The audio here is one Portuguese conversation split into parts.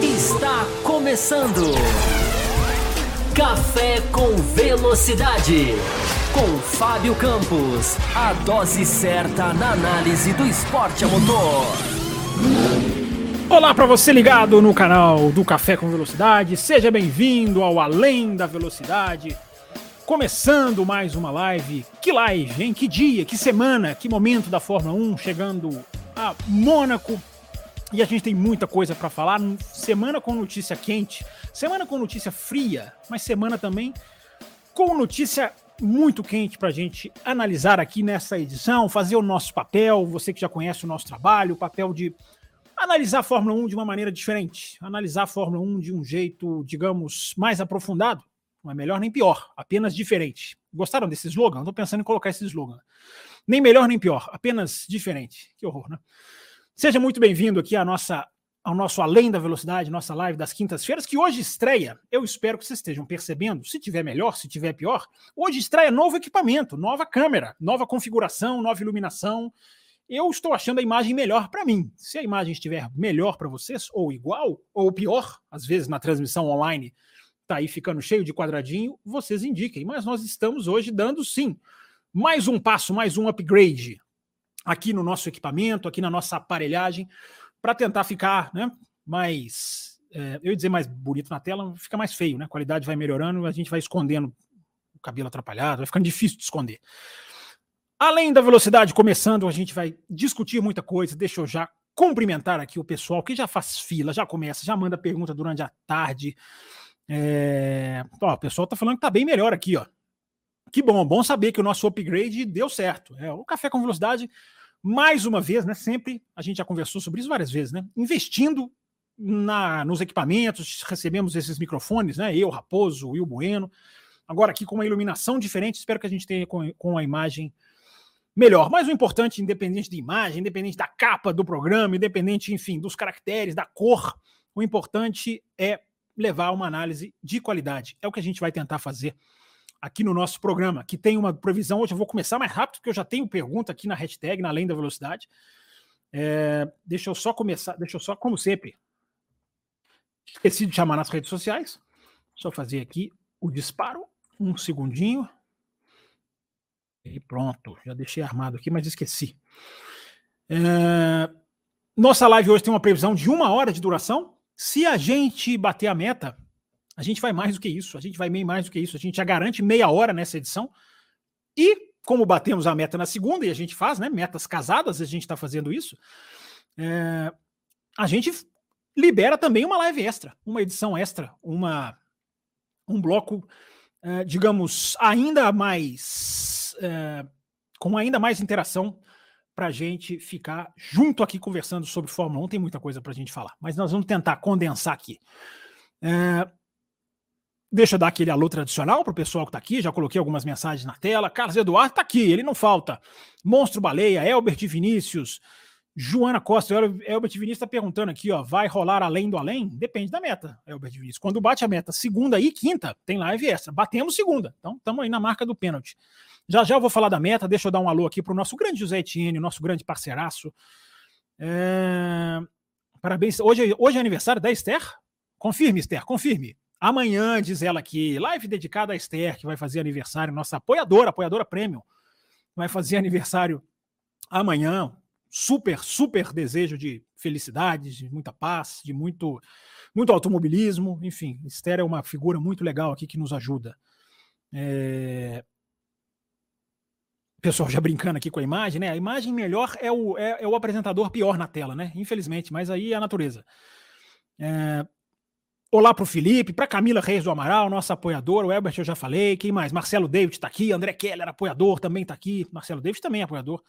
Está começando. Café com Velocidade. Com Fábio Campos. A dose certa na análise do esporte a motor. Olá para você ligado no canal do Café com Velocidade. Seja bem-vindo ao Além da Velocidade. Começando mais uma live. Que live, hein? Que dia, que semana, que momento da Fórmula 1 chegando a Mônaco. E a gente tem muita coisa para falar. Semana com notícia quente, semana com notícia fria, mas semana também com notícia muito quente para a gente analisar aqui nessa edição, fazer o nosso papel. Você que já conhece o nosso trabalho, o papel de analisar a Fórmula 1 de uma maneira diferente, analisar a Fórmula 1 de um jeito, digamos, mais aprofundado. Não é melhor nem pior, apenas diferente. Gostaram desse slogan? Estou pensando em colocar esse slogan. Nem melhor nem pior, apenas diferente. Que horror, né? Seja muito bem-vindo aqui à nossa, ao nosso Além da Velocidade, nossa live das quintas-feiras, que hoje estreia. Eu espero que vocês estejam percebendo. Se tiver melhor, se tiver pior, hoje estreia novo equipamento, nova câmera, nova configuração, nova iluminação eu estou achando a imagem melhor para mim. Se a imagem estiver melhor para vocês, ou igual, ou pior, às vezes na transmissão online tá aí ficando cheio de quadradinho, vocês indiquem. Mas nós estamos hoje dando sim mais um passo, mais um upgrade aqui no nosso equipamento, aqui na nossa aparelhagem, para tentar ficar né, mais. É, eu ia dizer mais bonito na tela, fica mais feio, né? A qualidade vai melhorando, a gente vai escondendo o cabelo atrapalhado, vai ficando difícil de esconder. Além da velocidade começando, a gente vai discutir muita coisa. Deixa eu já cumprimentar aqui o pessoal que já faz fila, já começa, já manda pergunta durante a tarde. É... Ó, o pessoal tá falando que tá bem melhor aqui, ó. Que bom, bom saber que o nosso upgrade deu certo. É, o café com velocidade, mais uma vez, né? Sempre a gente já conversou sobre isso várias vezes, né? Investindo na, nos equipamentos, recebemos esses microfones, né? Eu, Raposo, Will Bueno. Agora aqui com uma iluminação diferente, espero que a gente tenha com, com a imagem melhor. Mas o importante, independente de imagem, independente da capa do programa, independente, enfim, dos caracteres, da cor, o importante é levar uma análise de qualidade. É o que a gente vai tentar fazer aqui no nosso programa, que tem uma previsão. Hoje eu vou começar mais rápido, porque eu já tenho pergunta aqui na hashtag, na Além da Velocidade. É, deixa eu só começar, deixa eu só, como sempre, esqueci de chamar nas redes sociais. Só fazer aqui o disparo. Um segundinho. E pronto, já deixei armado aqui, mas esqueci. É... Nossa live hoje tem uma previsão de uma hora de duração. Se a gente bater a meta, a gente vai mais do que isso. A gente vai meio mais do que isso. A gente já garante meia hora nessa edição. E como batemos a meta na segunda, e a gente faz, né? Metas casadas, a gente está fazendo isso. É... A gente libera também uma live extra, uma edição extra, uma um bloco, é, digamos, ainda mais é, com ainda mais interação para a gente ficar junto aqui conversando sobre Fórmula 1. Tem muita coisa para a gente falar, mas nós vamos tentar condensar aqui. É, deixa eu dar aquele alô tradicional para o pessoal que está aqui. Já coloquei algumas mensagens na tela. Carlos Eduardo está aqui, ele não falta. Monstro Baleia, Elbert Vinícius, Joana Costa, Elbert Vinícius está perguntando aqui, ó, vai rolar além do além? Depende da meta, Elbert Vinícius. Quando bate a meta segunda e quinta, tem live extra. Batemos segunda, então estamos aí na marca do pênalti. Já já eu vou falar da meta, deixa eu dar um alô aqui para o nosso grande José Etienne, nosso grande parceiraço. É... Parabéns. Hoje, hoje é aniversário da Esther? Confirme, Esther, confirme. Amanhã, diz ela aqui, live dedicada a Esther, que vai fazer aniversário, nossa apoiadora, apoiadora premium, vai fazer aniversário amanhã. Super, super desejo de felicidade, de muita paz, de muito, muito automobilismo. Enfim, Esther é uma figura muito legal aqui que nos ajuda. É, pessoal já brincando aqui com a imagem, né? A imagem melhor é o, é, é o apresentador pior na tela, né? Infelizmente, mas aí é a natureza. É... Olá para o Felipe, para Camila Reis do Amaral, nossa apoiadora, o Elbert eu já falei, quem mais? Marcelo David está aqui, André Keller, apoiador, também está aqui, Marcelo David também é apoiador.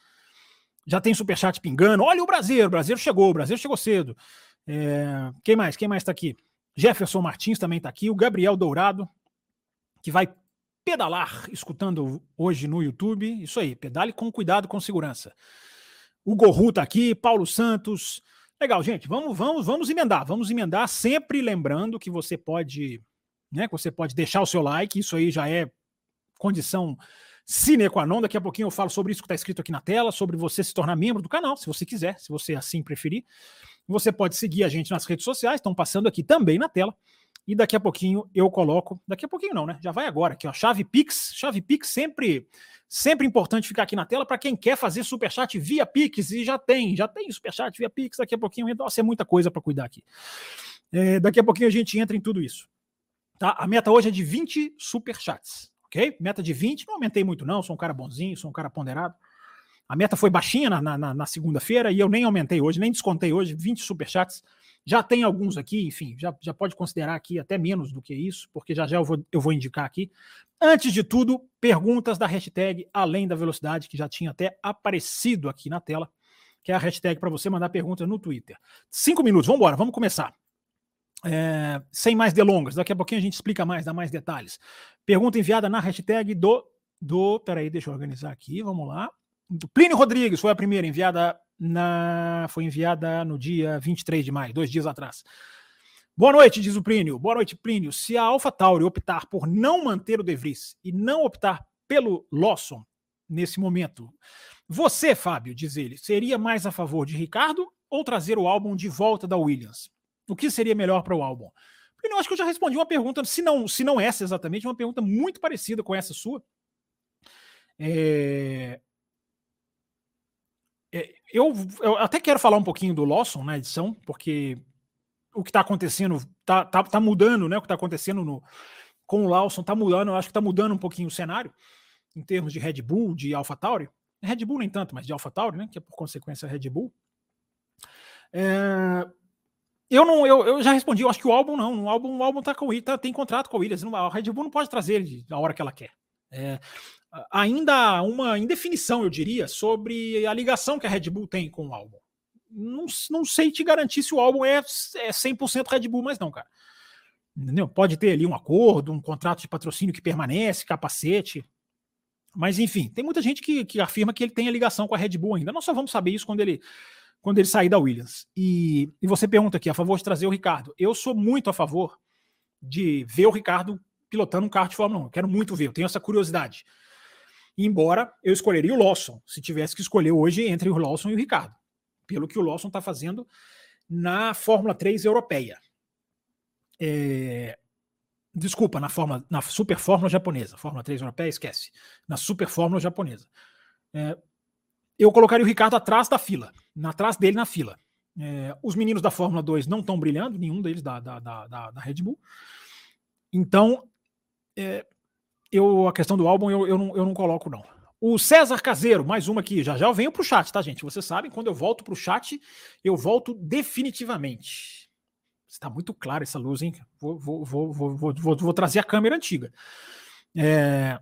Já tem superchat pingando, olha o Brasil, o Brasil chegou, o Brasil chegou cedo. É... Quem mais? Quem mais está aqui? Jefferson Martins também está aqui, o Gabriel Dourado, que vai pedalar escutando hoje no YouTube. Isso aí, pedale com cuidado, com segurança. O Gorru tá aqui, Paulo Santos. Legal, gente. Vamos, vamos, vamos emendar. Vamos emendar, sempre lembrando que você pode, né? Que você pode deixar o seu like. Isso aí já é condição sine qua non. Daqui a pouquinho eu falo sobre isso que está escrito aqui na tela, sobre você se tornar membro do canal, se você quiser, se você assim preferir. Você pode seguir a gente nas redes sociais, estão passando aqui também na tela. E daqui a pouquinho eu coloco, daqui a pouquinho não, né? Já vai agora aqui, ó, chave Pix, chave Pix sempre sempre importante ficar aqui na tela para quem quer fazer superchat via Pix e já tem, já tem superchat via Pix, daqui a pouquinho, nossa, é muita coisa para cuidar aqui. É, daqui a pouquinho a gente entra em tudo isso. Tá? A meta hoje é de 20 superchats, ok? Meta de 20, não aumentei muito não, sou um cara bonzinho, sou um cara ponderado. A meta foi baixinha na, na, na segunda-feira e eu nem aumentei hoje, nem descontei hoje, 20 superchats. Já tem alguns aqui, enfim, já, já pode considerar aqui até menos do que isso, porque já já eu vou, eu vou indicar aqui. Antes de tudo, perguntas da hashtag Além da Velocidade, que já tinha até aparecido aqui na tela, que é a hashtag para você mandar perguntas no Twitter. Cinco minutos, vamos embora, vamos começar. É, sem mais delongas, daqui a pouquinho a gente explica mais, dá mais detalhes. Pergunta enviada na hashtag do. do peraí, deixa eu organizar aqui, vamos lá. Do Plínio Rodrigues foi a primeira enviada na, foi enviada no dia 23 de maio, dois dias atrás. Boa noite, diz o Plínio. Boa noite, Plínio. Se a AlphaTauri optar por não manter o De Vries e não optar pelo Lawson nesse momento, você, Fábio, diz ele, seria mais a favor de Ricardo ou trazer o álbum de volta da Williams? O que seria melhor para o álbum? Eu acho que eu já respondi uma pergunta, se não, se não essa exatamente, uma pergunta muito parecida com essa sua. É... É, eu, eu, até quero falar um pouquinho do Lawson na edição, porque o que está acontecendo está tá, tá mudando, né? O que está acontecendo no, com o Lawson está mudando, eu acho que está mudando um pouquinho o cenário em termos de Red Bull, de AlphaTauri. Red Bull nem tanto, mas de AlphaTauri, né? Que é por consequência Red Bull. É, eu não, eu, eu já respondi, eu acho que o álbum não, o álbum, o álbum tá com tá, tem contrato com a Williams, a Red Bull não pode trazer ele a hora que ela quer. É, ainda uma indefinição, eu diria, sobre a ligação que a Red Bull tem com o álbum. Não, não sei te garantir se o álbum é, é 100% Red Bull, mas não, cara. Entendeu? Pode ter ali um acordo, um contrato de patrocínio que permanece, capacete. Mas enfim, tem muita gente que, que afirma que ele tem a ligação com a Red Bull ainda. Nós só vamos saber isso quando ele, quando ele sair da Williams. E, e você pergunta aqui, a favor de trazer o Ricardo. Eu sou muito a favor de ver o Ricardo pilotando um carro de Fórmula 1. Eu quero muito ver, eu tenho essa curiosidade. Embora eu escolheria o Lawson, se tivesse que escolher hoje entre o Lawson e o Ricardo, pelo que o Lawson está fazendo na Fórmula 3 europeia. É... Desculpa, na, Fórmula, na Super Fórmula japonesa. Fórmula 3 europeia, esquece. Na Super Fórmula japonesa. É... Eu colocaria o Ricardo atrás da fila, atrás dele na fila. É... Os meninos da Fórmula 2 não estão brilhando, nenhum deles da, da, da, da Red Bull. Então, é, eu, a questão do álbum eu, eu, não, eu não coloco, não. O César Caseiro, mais uma aqui, já já eu venho pro chat, tá, gente? Vocês sabem, quando eu volto pro chat, eu volto definitivamente. Está muito claro essa luz, hein? Vou, vou, vou, vou, vou, vou trazer a câmera antiga. É...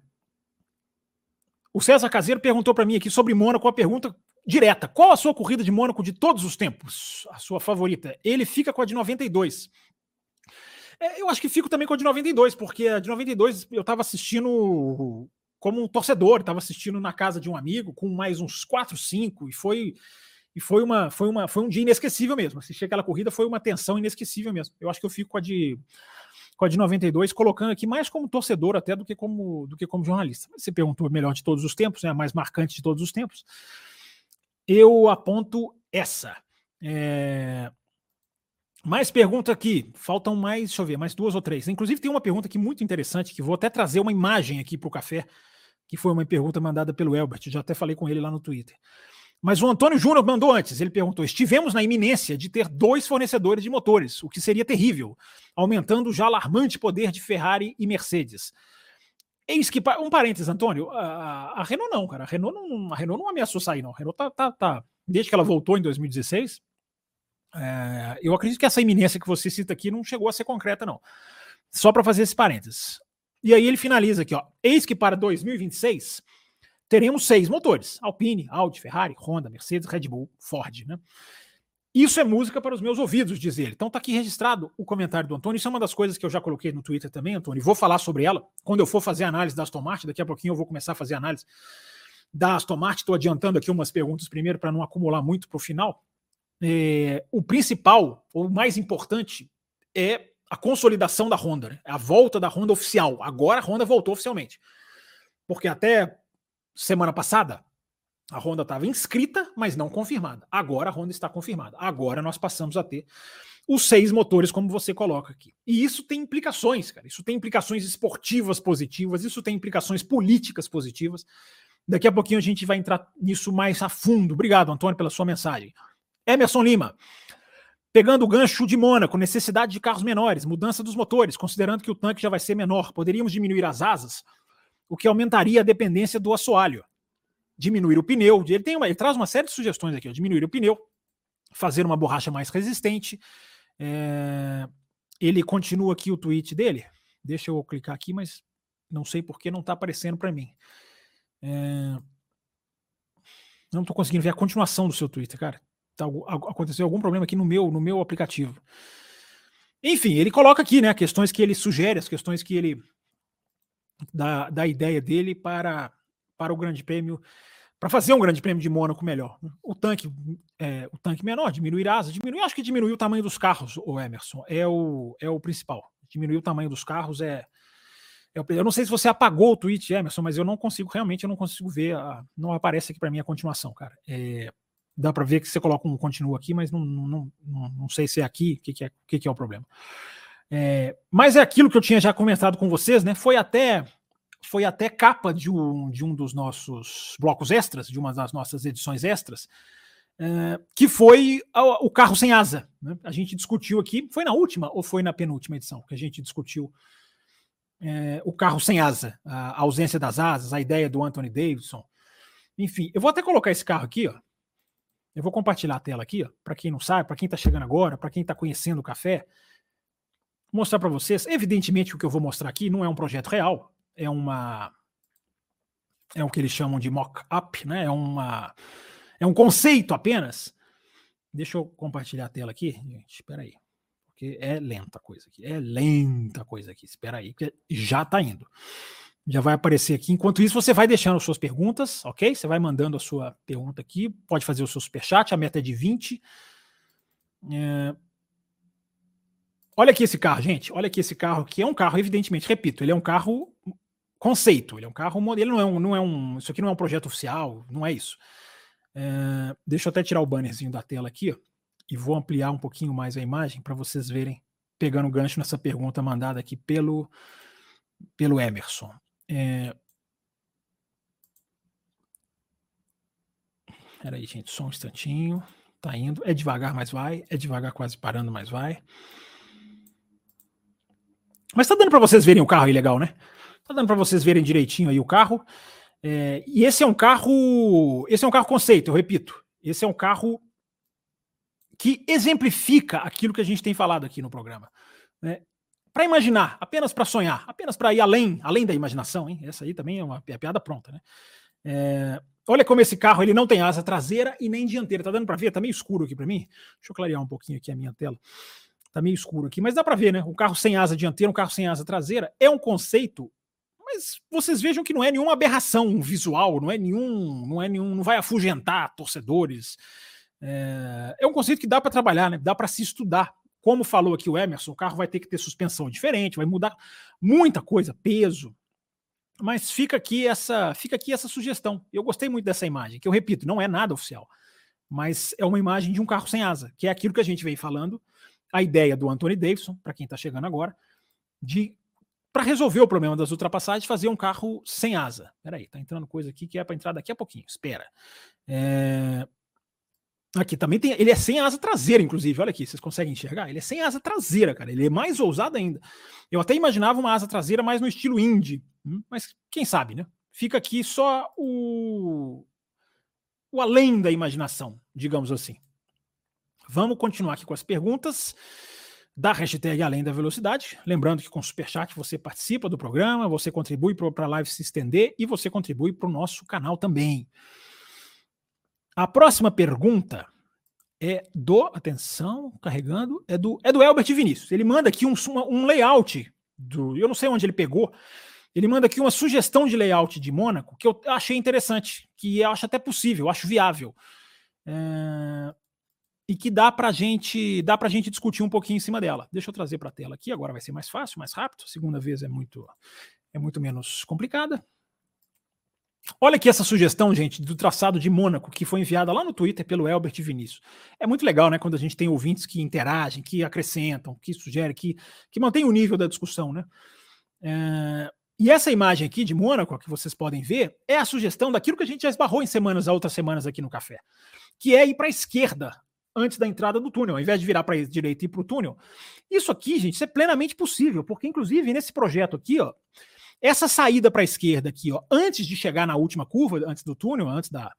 O César Caseiro perguntou para mim aqui sobre Mônaco a pergunta direta: qual a sua corrida de Mônaco de todos os tempos? A sua favorita? Ele fica com a de 92. É, eu acho que fico também com a de 92, porque a de 92 eu estava assistindo como um torcedor, estava assistindo na casa de um amigo com mais uns 4, 5 e foi e foi uma foi uma foi um dia inesquecível mesmo. Assistir aquela corrida foi uma tensão inesquecível mesmo. Eu acho que eu fico com a de com a de 92, colocando aqui mais como torcedor até do que como do que como jornalista. Você perguntou melhor de todos os tempos, né? A mais marcante de todos os tempos. Eu aponto essa. É, mais pergunta aqui. Faltam mais, deixa eu ver, mais duas ou três. Inclusive, tem uma pergunta aqui muito interessante, que vou até trazer uma imagem aqui para o café, que foi uma pergunta mandada pelo Elbert. Já até falei com ele lá no Twitter. Mas o Antônio Júnior mandou antes. Ele perguntou: estivemos na iminência de ter dois fornecedores de motores, o que seria terrível, aumentando o já alarmante poder de Ferrari e Mercedes. Eis que, um parênteses, Antônio, a, a Renault não, cara. A Renault não, a Renault não ameaçou sair, não. A Renault tá, tá, tá, desde que ela voltou em 2016, é, eu acredito que essa iminência que você cita aqui não chegou a ser concreta, não. Só para fazer esse parênteses. E aí ele finaliza aqui, ó. Eis que para 2026 teremos seis motores: Alpine, Audi, Ferrari, Honda, Mercedes, Red Bull, Ford, né? Isso é música para os meus ouvidos, diz ele. Então tá aqui registrado o comentário do Antônio. Isso é uma das coisas que eu já coloquei no Twitter também, Antônio. Vou falar sobre ela quando eu for fazer análise da Aston Martin. Daqui a pouquinho eu vou começar a fazer análise da Aston Martin. Estou adiantando aqui umas perguntas primeiro para não acumular muito para o final é, o principal, o mais importante, é a consolidação da Honda, né? a volta da Honda oficial. Agora a Honda voltou oficialmente. Porque até semana passada, a Honda estava inscrita, mas não confirmada. Agora a Honda está confirmada. Agora nós passamos a ter os seis motores, como você coloca aqui. E isso tem implicações, cara. Isso tem implicações esportivas positivas, isso tem implicações políticas positivas. Daqui a pouquinho a gente vai entrar nisso mais a fundo. Obrigado, Antônio, pela sua mensagem. Emerson Lima. Pegando o gancho de Mônaco, necessidade de carros menores, mudança dos motores, considerando que o tanque já vai ser menor, poderíamos diminuir as asas, o que aumentaria a dependência do assoalho diminuir o pneu. Ele, tem uma, ele traz uma série de sugestões aqui: ó, diminuir o pneu, fazer uma borracha mais resistente. É, ele continua aqui o tweet dele. Deixa eu clicar aqui, mas não sei por que não está aparecendo para mim. É, não estou conseguindo ver a continuação do seu Twitter, cara. Tá, aconteceu algum problema aqui no meu, no meu aplicativo. Enfim, ele coloca aqui, né, questões que ele sugere, as questões que ele dá, dá ideia dele para para o Grande Prêmio, para fazer um Grande Prêmio de Mônaco melhor. O tanque, é, o tanque menor, diminuir asa, diminuir, acho que diminuir o tamanho dos carros, o Emerson, é o, é o principal. Diminuir o tamanho dos carros é, é eu não sei se você apagou o tweet, Emerson, mas eu não consigo, realmente, eu não consigo ver, a, não aparece aqui para mim a continuação, cara. É, dá para ver que você coloca um continua aqui, mas não, não, não, não sei se é aqui, o que, que, é, que, que é o problema. É, mas é aquilo que eu tinha já comentado com vocês, né? Foi até foi até capa de um, de um dos nossos blocos extras, de uma das nossas edições extras, é, que foi o carro sem asa. Né? A gente discutiu aqui, foi na última ou foi na penúltima edição que a gente discutiu é, o carro sem asa, a ausência das asas, a ideia do Anthony Davidson. Enfim, eu vou até colocar esse carro aqui, ó. Eu vou compartilhar a tela aqui, ó, para quem não sabe, para quem está chegando agora, para quem está conhecendo o café, mostrar para vocês. Evidentemente, o que eu vou mostrar aqui não é um projeto real, é uma é o que eles chamam de mock-up, né? É uma é um conceito apenas. Deixa eu compartilhar a tela aqui, gente. Espera aí. Porque é lenta a coisa aqui. É lenta a coisa aqui. Espera aí, que já está indo. Já vai aparecer aqui. Enquanto isso, você vai deixando suas perguntas, ok? Você vai mandando a sua pergunta aqui. Pode fazer o seu superchat, a meta é de 20. É... Olha aqui esse carro, gente. Olha aqui esse carro, que é um carro, evidentemente, repito, ele é um carro conceito. Ele é um carro modelo, não é um, não é um. Isso aqui não é um projeto oficial, não é isso. É, deixa eu até tirar o bannerzinho da tela aqui, ó, e vou ampliar um pouquinho mais a imagem para vocês verem, pegando gancho nessa pergunta mandada aqui pelo, pelo Emerson. É, Peraí, gente, só um instantinho. Tá indo. É devagar, mas vai. É devagar, quase parando, mas vai. Mas tá dando para vocês verem o carro aí legal, né? Tá dando para vocês verem direitinho aí o carro. É, e esse é um carro, esse é um carro conceito, eu repito. Esse é um carro que exemplifica aquilo que a gente tem falado aqui no programa. Né? Para imaginar, apenas para sonhar, apenas para ir além, além da imaginação, hein? Essa aí também é uma é piada pronta, né? É, olha como esse carro ele não tem asa traseira e nem dianteira. Tá dando para ver? Tá meio escuro aqui para mim. Deixa eu clarear um pouquinho aqui a minha tela. Tá meio escuro aqui, mas dá para ver, né? Um carro sem asa dianteira, um carro sem asa traseira é um conceito mas vocês vejam que não é nenhuma aberração visual, não é nenhum, não é nenhum, não vai afugentar torcedores. É, é um conceito que dá para trabalhar, né? Dá para se estudar. Como falou aqui o Emerson, o carro vai ter que ter suspensão diferente, vai mudar muita coisa, peso. Mas fica aqui essa, fica aqui essa sugestão. Eu gostei muito dessa imagem, que eu repito, não é nada oficial, mas é uma imagem de um carro sem asa, que é aquilo que a gente vem falando, a ideia do Anthony Davidson, para quem está chegando agora, de para resolver o problema das ultrapassagens, fazer um carro sem asa. Peraí, tá entrando coisa aqui que é para entrar daqui a pouquinho. Espera. É... Aqui também tem. Ele é sem asa traseira, inclusive. Olha aqui, vocês conseguem enxergar? Ele é sem asa traseira, cara. Ele é mais ousado ainda. Eu até imaginava uma asa traseira mais no estilo indie, hum, mas quem sabe, né? Fica aqui só o, o além da imaginação, digamos assim. Vamos continuar aqui com as perguntas da hashtag Além da Velocidade. Lembrando que com o Superchat você participa do programa, você contribui para a live se estender e você contribui para o nosso canal também. A próxima pergunta é do, atenção, carregando, é do, é do Elbert Vinícius. Ele manda aqui um, um layout, do, eu não sei onde ele pegou, ele manda aqui uma sugestão de layout de Mônaco que eu achei interessante, que eu acho até possível, eu acho viável. É, e que dá para gente dá para gente discutir um pouquinho em cima dela. Deixa eu trazer para a tela aqui, agora vai ser mais fácil, mais rápido. A segunda vez é muito é muito menos complicada. Olha aqui essa sugestão, gente, do traçado de Mônaco, que foi enviada lá no Twitter pelo Elbert Vinícius. É muito legal, né, quando a gente tem ouvintes que interagem, que acrescentam, que sugerem, que, que mantém o nível da discussão, né? É, e essa imagem aqui de Mônaco, que vocês podem ver, é a sugestão daquilo que a gente já esbarrou em semanas, outras semanas aqui no café, que é ir para a esquerda antes da entrada do túnel, ao invés de virar para a direita e ir para o túnel. Isso aqui, gente, isso é plenamente possível, porque inclusive nesse projeto aqui, ó, essa saída para a esquerda aqui, ó, antes de chegar na última curva, antes do túnel, antes da,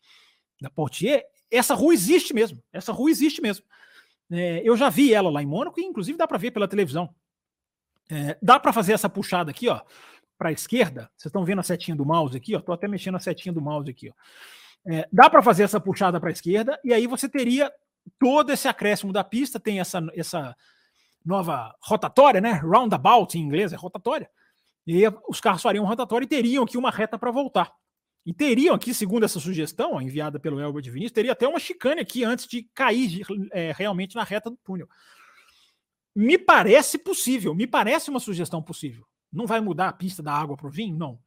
da Portier, essa rua existe mesmo. Essa rua existe mesmo. É, eu já vi ela lá em Mônaco e inclusive dá para ver pela televisão. É, dá para fazer essa puxada aqui, ó, para a esquerda. Vocês estão vendo a setinha do mouse aqui, ó. Tô até mexendo a setinha do mouse aqui, ó. É, dá para fazer essa puxada para a esquerda e aí você teria todo esse acréscimo da pista, tem essa, essa nova rotatória, né? Roundabout em inglês é rotatória. E aí os carros fariam rotatório e teriam aqui uma reta para voltar. E teriam aqui, segundo essa sugestão ó, enviada pelo Elber de Vinícius, teria até uma chicane aqui antes de cair é, realmente na reta do túnel. Me parece possível, me parece uma sugestão possível. Não vai mudar a pista da água para o vinho? Não.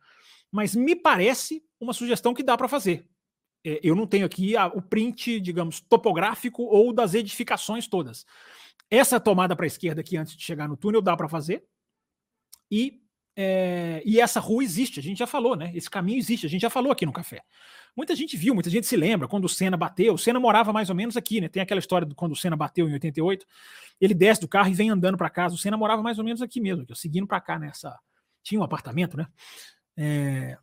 Mas me parece uma sugestão que dá para fazer. É, eu não tenho aqui a, o print, digamos, topográfico ou das edificações todas. Essa tomada para a esquerda aqui antes de chegar no túnel dá para fazer. E é, e essa rua existe, a gente já falou, né? Esse caminho existe, a gente já falou aqui no café. Muita gente viu, muita gente se lembra quando o Senna bateu. O Senna morava mais ou menos aqui, né? Tem aquela história de quando o Senna bateu em 88. Ele desce do carro e vem andando para casa. O Senna morava mais ou menos aqui mesmo, seguindo para cá nessa. Tinha um apartamento, né? É,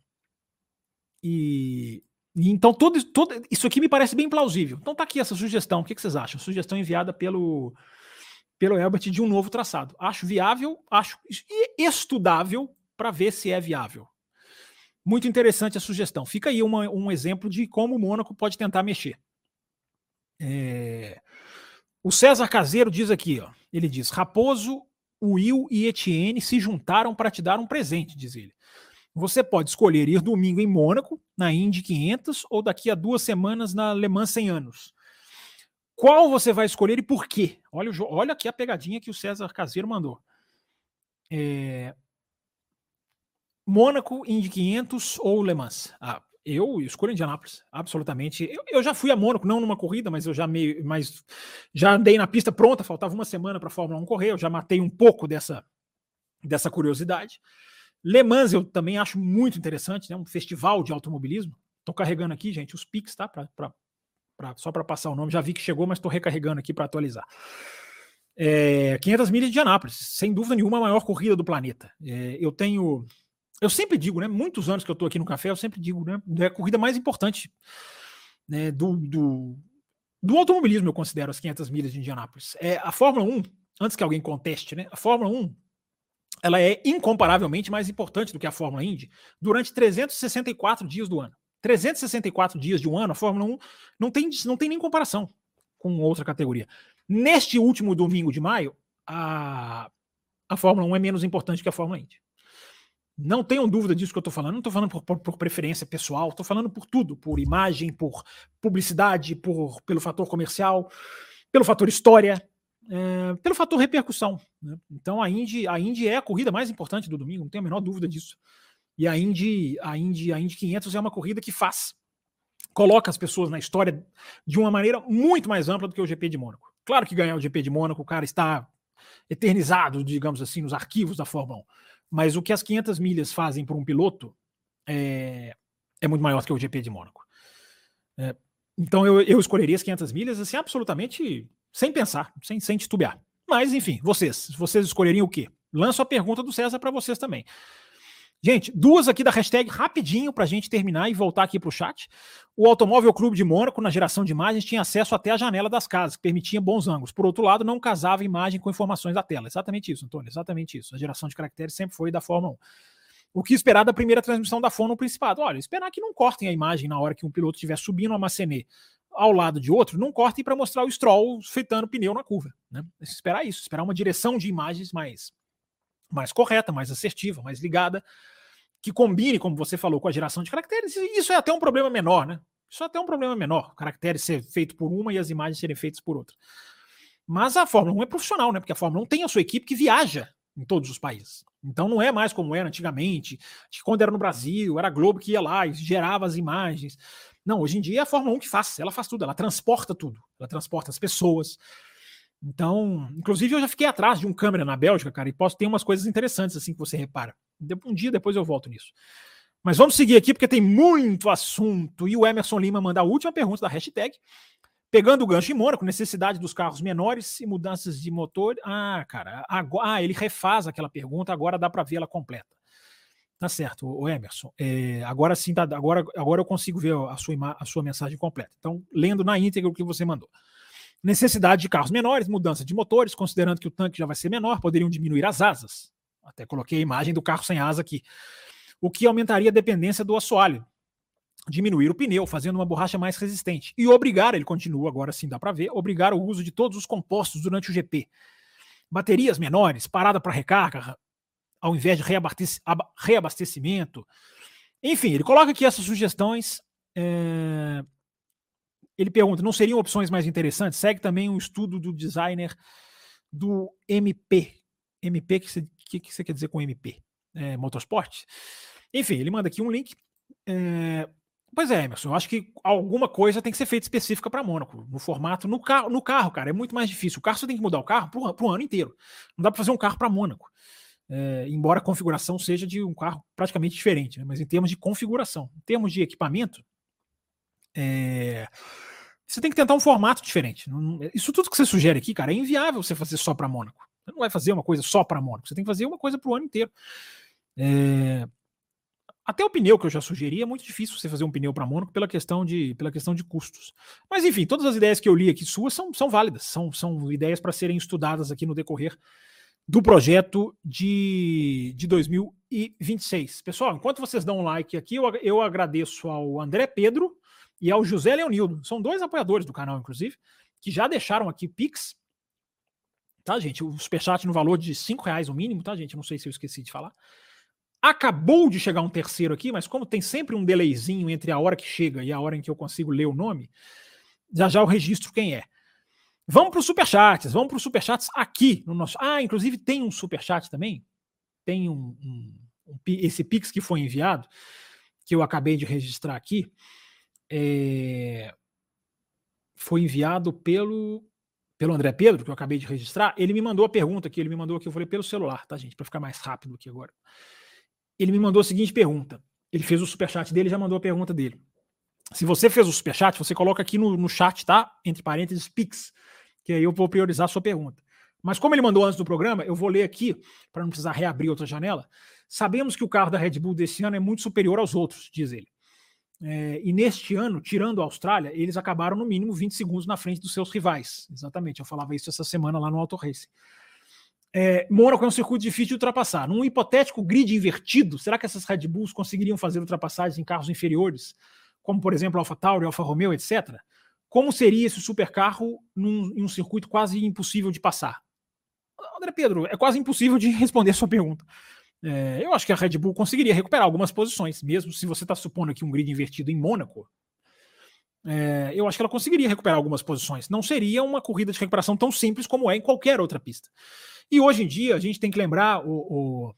e, então todo, todo isso aqui me parece bem plausível. Então tá aqui essa sugestão. O que, que vocês acham? Sugestão enviada pelo pelo Elbert de um novo traçado. Acho viável, acho estudável para ver se é viável. Muito interessante a sugestão. Fica aí uma, um exemplo de como o Mônaco pode tentar mexer. É... O César Caseiro diz aqui, ó, ele diz: Raposo, Will e Etienne se juntaram para te dar um presente, diz ele. Você pode escolher ir domingo em Mônaco, na Indy 500, ou daqui a duas semanas na Le Mans 100 anos. Qual você vai escolher e por quê? Olha, olha aqui a pegadinha que o César Caseiro mandou. É... Mônaco, Indy 500 ou Le Mans? Ah, eu escolho Indianápolis, absolutamente. Eu, eu, já fui a Mônaco, não numa corrida, mas eu já meio, mas já andei na pista pronta, faltava uma semana para a Fórmula 1 correr, eu já matei um pouco dessa, dessa curiosidade. Le Mans eu também acho muito interessante, né? Um festival de automobilismo. Estou carregando aqui, gente, os pics, tá? Para pra, só para passar o nome, já vi que chegou, mas estou recarregando aqui para atualizar. É, 500 milhas de Anápolis, sem dúvida nenhuma, a maior corrida do planeta. É, eu tenho. Eu sempre digo, né? Muitos anos que eu estou aqui no café, eu sempre digo, né? É a corrida mais importante né, do, do, do automobilismo, eu considero as 500 milhas de Indianápolis. É, a Fórmula 1, antes que alguém conteste, né? A Fórmula 1 ela é incomparavelmente mais importante do que a Fórmula Indy durante 364 dias do ano. 364 dias de um ano, a Fórmula 1 não tem, não tem nem comparação com outra categoria. Neste último domingo de maio, a, a Fórmula 1 é menos importante que a Fórmula Indy. Não tenham dúvida disso que eu estou falando. Não estou falando por, por, por, preferência pessoal, estou falando por tudo, por imagem, por publicidade, por, pelo fator comercial, pelo fator história, é, pelo fator repercussão. Né? Então a Indy, a Indy é a corrida mais importante do domingo, não tenho a menor dúvida disso. E a Indy, a Indy, a Indy 500 é uma corrida que faz, coloca as pessoas na história de uma maneira muito mais ampla do que o GP de Mônaco. Claro que ganhar o GP de Mônaco, o cara está eternizado, digamos assim, nos arquivos da Fórmula 1. Mas o que as 500 milhas fazem por um piloto é, é muito maior do que o GP de Mônaco. É, então eu, eu escolheria as 500 milhas assim, absolutamente sem pensar, sem, sem titubear. Mas, enfim, vocês, vocês escolheriam o quê? Lanço a pergunta do César para vocês também. Gente, duas aqui da hashtag rapidinho para a gente terminar e voltar aqui para o chat. O Automóvel Clube de Mônaco, na geração de imagens, tinha acesso até a janela das casas, que permitia bons ângulos. Por outro lado, não casava imagem com informações da tela. Exatamente isso, Antônio, exatamente isso. A geração de caracteres sempre foi da Fórmula 1. O que esperar da primeira transmissão da Fórmula no Principado? Olha, esperar que não cortem a imagem na hora que um piloto estiver subindo uma macenê ao lado de outro, não cortem para mostrar o Stroll fritando pneu na curva. Né? Esperar isso, esperar uma direção de imagens mais mais correta, mais assertiva, mais ligada, que combine, como você falou, com a geração de caracteres. Isso é até um problema menor, né? Isso é até um problema menor, caracteres ser feito por uma e as imagens serem feitas por outra. Mas a Fórmula 1 é profissional, né? Porque a Fórmula 1 tem a sua equipe que viaja em todos os países. Então não é mais como era antigamente, que quando era no Brasil, era a Globo que ia lá e gerava as imagens. Não, hoje em dia é a Fórmula 1 que faz, ela faz tudo, ela transporta tudo, ela transporta as pessoas. Então, inclusive eu já fiquei atrás de um câmera na Bélgica, cara, e posso ter umas coisas interessantes assim que você repara. Um dia depois eu volto nisso. Mas vamos seguir aqui porque tem muito assunto. E o Emerson Lima manda a última pergunta da hashtag. Pegando o gancho em Mônaco, necessidade dos carros menores e mudanças de motor. Ah, cara, agora, ah, ele refaz aquela pergunta, agora dá para ver ela completa. Tá certo, o Emerson. É, agora sim, tá, agora, agora eu consigo ver a sua, a sua mensagem completa. Então, lendo na íntegra o que você mandou. Necessidade de carros menores, mudança de motores, considerando que o tanque já vai ser menor, poderiam diminuir as asas. Até coloquei a imagem do carro sem asa aqui. O que aumentaria a dependência do assoalho diminuir o pneu, fazendo uma borracha mais resistente. E obrigar, ele continua, agora sim dá para ver, obrigar o uso de todos os compostos durante o GP. Baterias menores, parada para recarga, ao invés de reabastecimento. Enfim, ele coloca aqui essas sugestões. É... Ele pergunta: não seriam opções mais interessantes? Segue também um estudo do designer do MP. MP, que, você, que, que você quer dizer com MP? É, motorsport? Enfim, ele manda aqui um link. É, Pois é, Emerson, eu acho que alguma coisa tem que ser feita específica para Mônaco, no formato, no carro, no carro, cara, é muito mais difícil. O carro você tem que mudar o carro para o ano inteiro. Não dá para fazer um carro para Mônaco. É, embora a configuração seja de um carro praticamente diferente, né? mas em termos de configuração, em termos de equipamento, é, você tem que tentar um formato diferente. Isso tudo que você sugere aqui, cara, é inviável você fazer só para Mônaco. Você não vai fazer uma coisa só para Mônaco, você tem que fazer uma coisa para o ano inteiro. É, até o pneu que eu já sugeri é muito difícil você fazer um pneu para Mônaco pela questão de pela questão de custos. Mas enfim, todas as ideias que eu li aqui suas são, são válidas, são, são ideias para serem estudadas aqui no decorrer do projeto de, de 2026. Pessoal, enquanto vocês dão um like aqui, eu, eu agradeço ao André Pedro e ao José Leonildo. São dois apoiadores do canal, inclusive, que já deixaram aqui Pix. Tá, gente? O superchat no valor de cinco reais o mínimo, tá, gente? Não sei se eu esqueci de falar. Acabou de chegar um terceiro aqui, mas como tem sempre um delayzinho entre a hora que chega e a hora em que eu consigo ler o nome, já já eu registro quem é. Vamos para os superchats, vamos para os superchats aqui no nosso. Ah, inclusive tem um superchat também. Tem um, um, um, esse Pix que foi enviado, que eu acabei de registrar aqui. É... Foi enviado pelo pelo André Pedro, que eu acabei de registrar. Ele me mandou a pergunta aqui, ele me mandou aqui, eu falei pelo celular, tá, gente? Para ficar mais rápido aqui agora ele me mandou a seguinte pergunta. Ele fez o superchat dele e já mandou a pergunta dele. Se você fez o superchat, você coloca aqui no, no chat, tá? Entre parênteses, Pix, que aí eu vou priorizar a sua pergunta. Mas como ele mandou antes do programa, eu vou ler aqui, para não precisar reabrir outra janela. Sabemos que o carro da Red Bull desse ano é muito superior aos outros, diz ele. É, e neste ano, tirando a Austrália, eles acabaram no mínimo 20 segundos na frente dos seus rivais. Exatamente, eu falava isso essa semana lá no Auto Racing. É, Mônaco é um circuito difícil de ultrapassar. Num hipotético grid invertido, será que essas Red Bulls conseguiriam fazer ultrapassagens em carros inferiores, como por exemplo Alfa Tauri, Alfa Romeo, etc? Como seria esse supercarro num, em um circuito quase impossível de passar? André Pedro, é quase impossível de responder a sua pergunta. É, eu acho que a Red Bull conseguiria recuperar algumas posições, mesmo se você está supondo aqui um grid invertido em Mônaco. É, eu acho que ela conseguiria recuperar algumas posições. Não seria uma corrida de recuperação tão simples como é em qualquer outra pista. E hoje em dia, a gente tem que lembrar, o, o,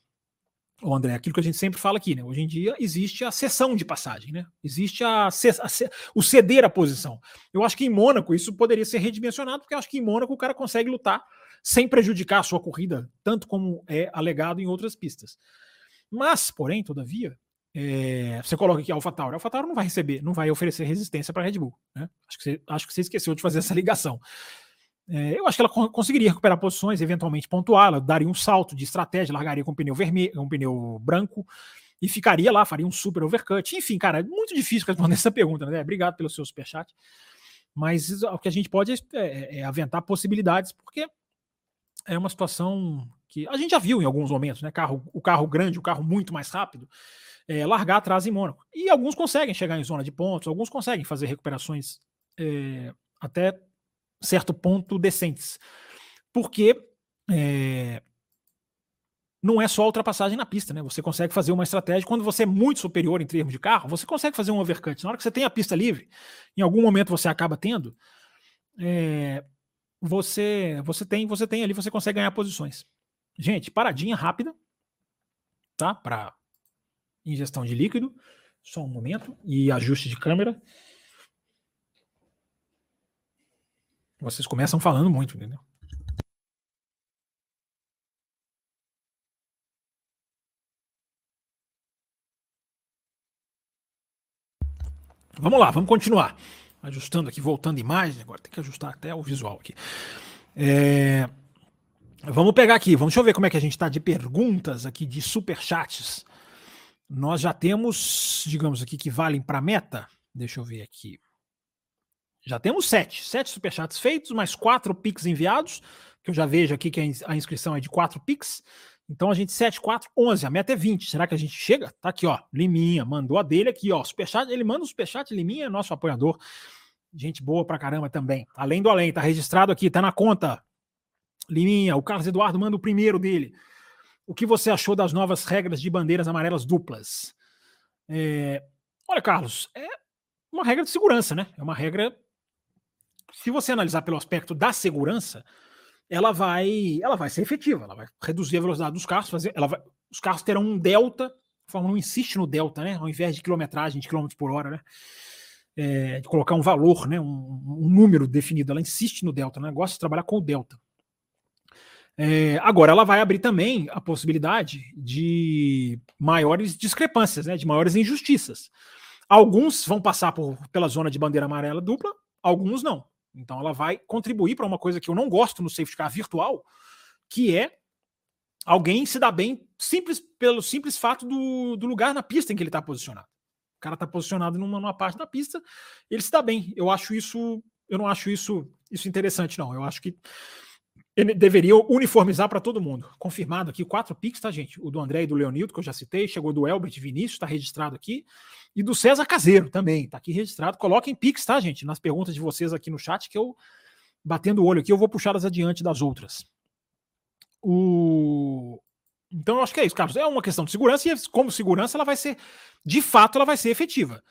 o André, aquilo que a gente sempre fala aqui, né? Hoje em dia existe a sessão de passagem, né? Existe a, a, o ceder a posição. Eu acho que em Mônaco isso poderia ser redimensionado, porque eu acho que em Mônaco o cara consegue lutar sem prejudicar a sua corrida, tanto como é alegado em outras pistas. Mas, porém, todavia, é, você coloca aqui AlphaTauri. AlphaTauri não vai receber, não vai oferecer resistência para Red Bull. Né? Acho, que você, acho que você esqueceu de fazer essa ligação. É, eu acho que ela conseguiria recuperar posições, eventualmente pontuar, ela daria um salto de estratégia, largaria com um pneu vermelho, um pneu branco e ficaria lá, faria um super overcut. Enfim, cara, é muito difícil responder essa pergunta, né? Obrigado pelo seu superchat. Mas o que a gente pode é, é, é aventar possibilidades, porque é uma situação que a gente já viu em alguns momentos, né? Carro, o carro grande, o carro muito mais rápido, é, largar atrás em Mônaco. E alguns conseguem chegar em zona de pontos, alguns conseguem fazer recuperações é, até certo ponto decentes. Porque é, não é só ultrapassagem na pista, né? Você consegue fazer uma estratégia. Quando você é muito superior em termos de carro, você consegue fazer um overcut. Na hora que você tem a pista livre, em algum momento você acaba tendo, é, você, você tem, você tem ali, você consegue ganhar posições. Gente, paradinha rápida. tá? Para ingestão de líquido. Só um momento. E ajuste de câmera. Vocês começam falando muito, entendeu? Vamos lá, vamos continuar. Ajustando aqui, voltando imagem, agora tem que ajustar até o visual aqui. É... Vamos pegar aqui, vamos deixa eu ver como é que a gente está de perguntas aqui, de superchats. Nós já temos, digamos aqui, que valem para meta. Deixa eu ver aqui. Já temos sete. Sete superchats feitos, mais quatro Pix enviados, que eu já vejo aqui que a inscrição é de quatro Pix. Então a gente 7, 4, 11. A meta é 20. Será que a gente chega? Tá aqui, ó. Liminha mandou a dele aqui, ó. Superchat, ele manda o superchat. Liminha é nosso apoiador. Gente boa pra caramba também. Além do além, tá registrado aqui, tá na conta. Liminha, o Carlos Eduardo manda o primeiro dele. O que você achou das novas regras de bandeiras amarelas duplas? É... Olha, Carlos, é uma regra de segurança, né? É uma regra. Se você analisar pelo aspecto da segurança, ela vai, ela vai ser efetiva, ela vai reduzir a velocidade dos carros, fazer, ela vai, os carros terão um delta, a Fórmula 1 insiste no delta, né? Ao invés de quilometragem de quilômetros por hora, né? É, de colocar um valor, né? Um, um, número definido, ela insiste no delta, né? Gosta de trabalhar com o delta. É, agora, ela vai abrir também a possibilidade de maiores discrepâncias, né? De maiores injustiças. Alguns vão passar por, pela zona de bandeira amarela dupla, alguns não. Então ela vai contribuir para uma coisa que eu não gosto no safety car virtual, que é alguém se dar bem simples pelo simples fato do, do lugar na pista em que ele está posicionado. O cara está posicionado numa, numa parte da pista, ele se dá bem. Eu acho isso, eu não acho isso, isso interessante, não. Eu acho que ele deveria uniformizar para todo mundo. Confirmado aqui, quatro picks, tá, gente? O do André e do Leonildo, que eu já citei, chegou do Elbert Vinícius, está registrado aqui. E do César Caseiro também, tá aqui registrado. Coloquem pix, tá, gente? Nas perguntas de vocês aqui no chat, que eu, batendo o olho aqui, eu vou puxá-las adiante das outras. O... Então, eu acho que é isso, Carlos. É uma questão de segurança, e como segurança, ela vai ser, de fato, ela vai ser efetiva.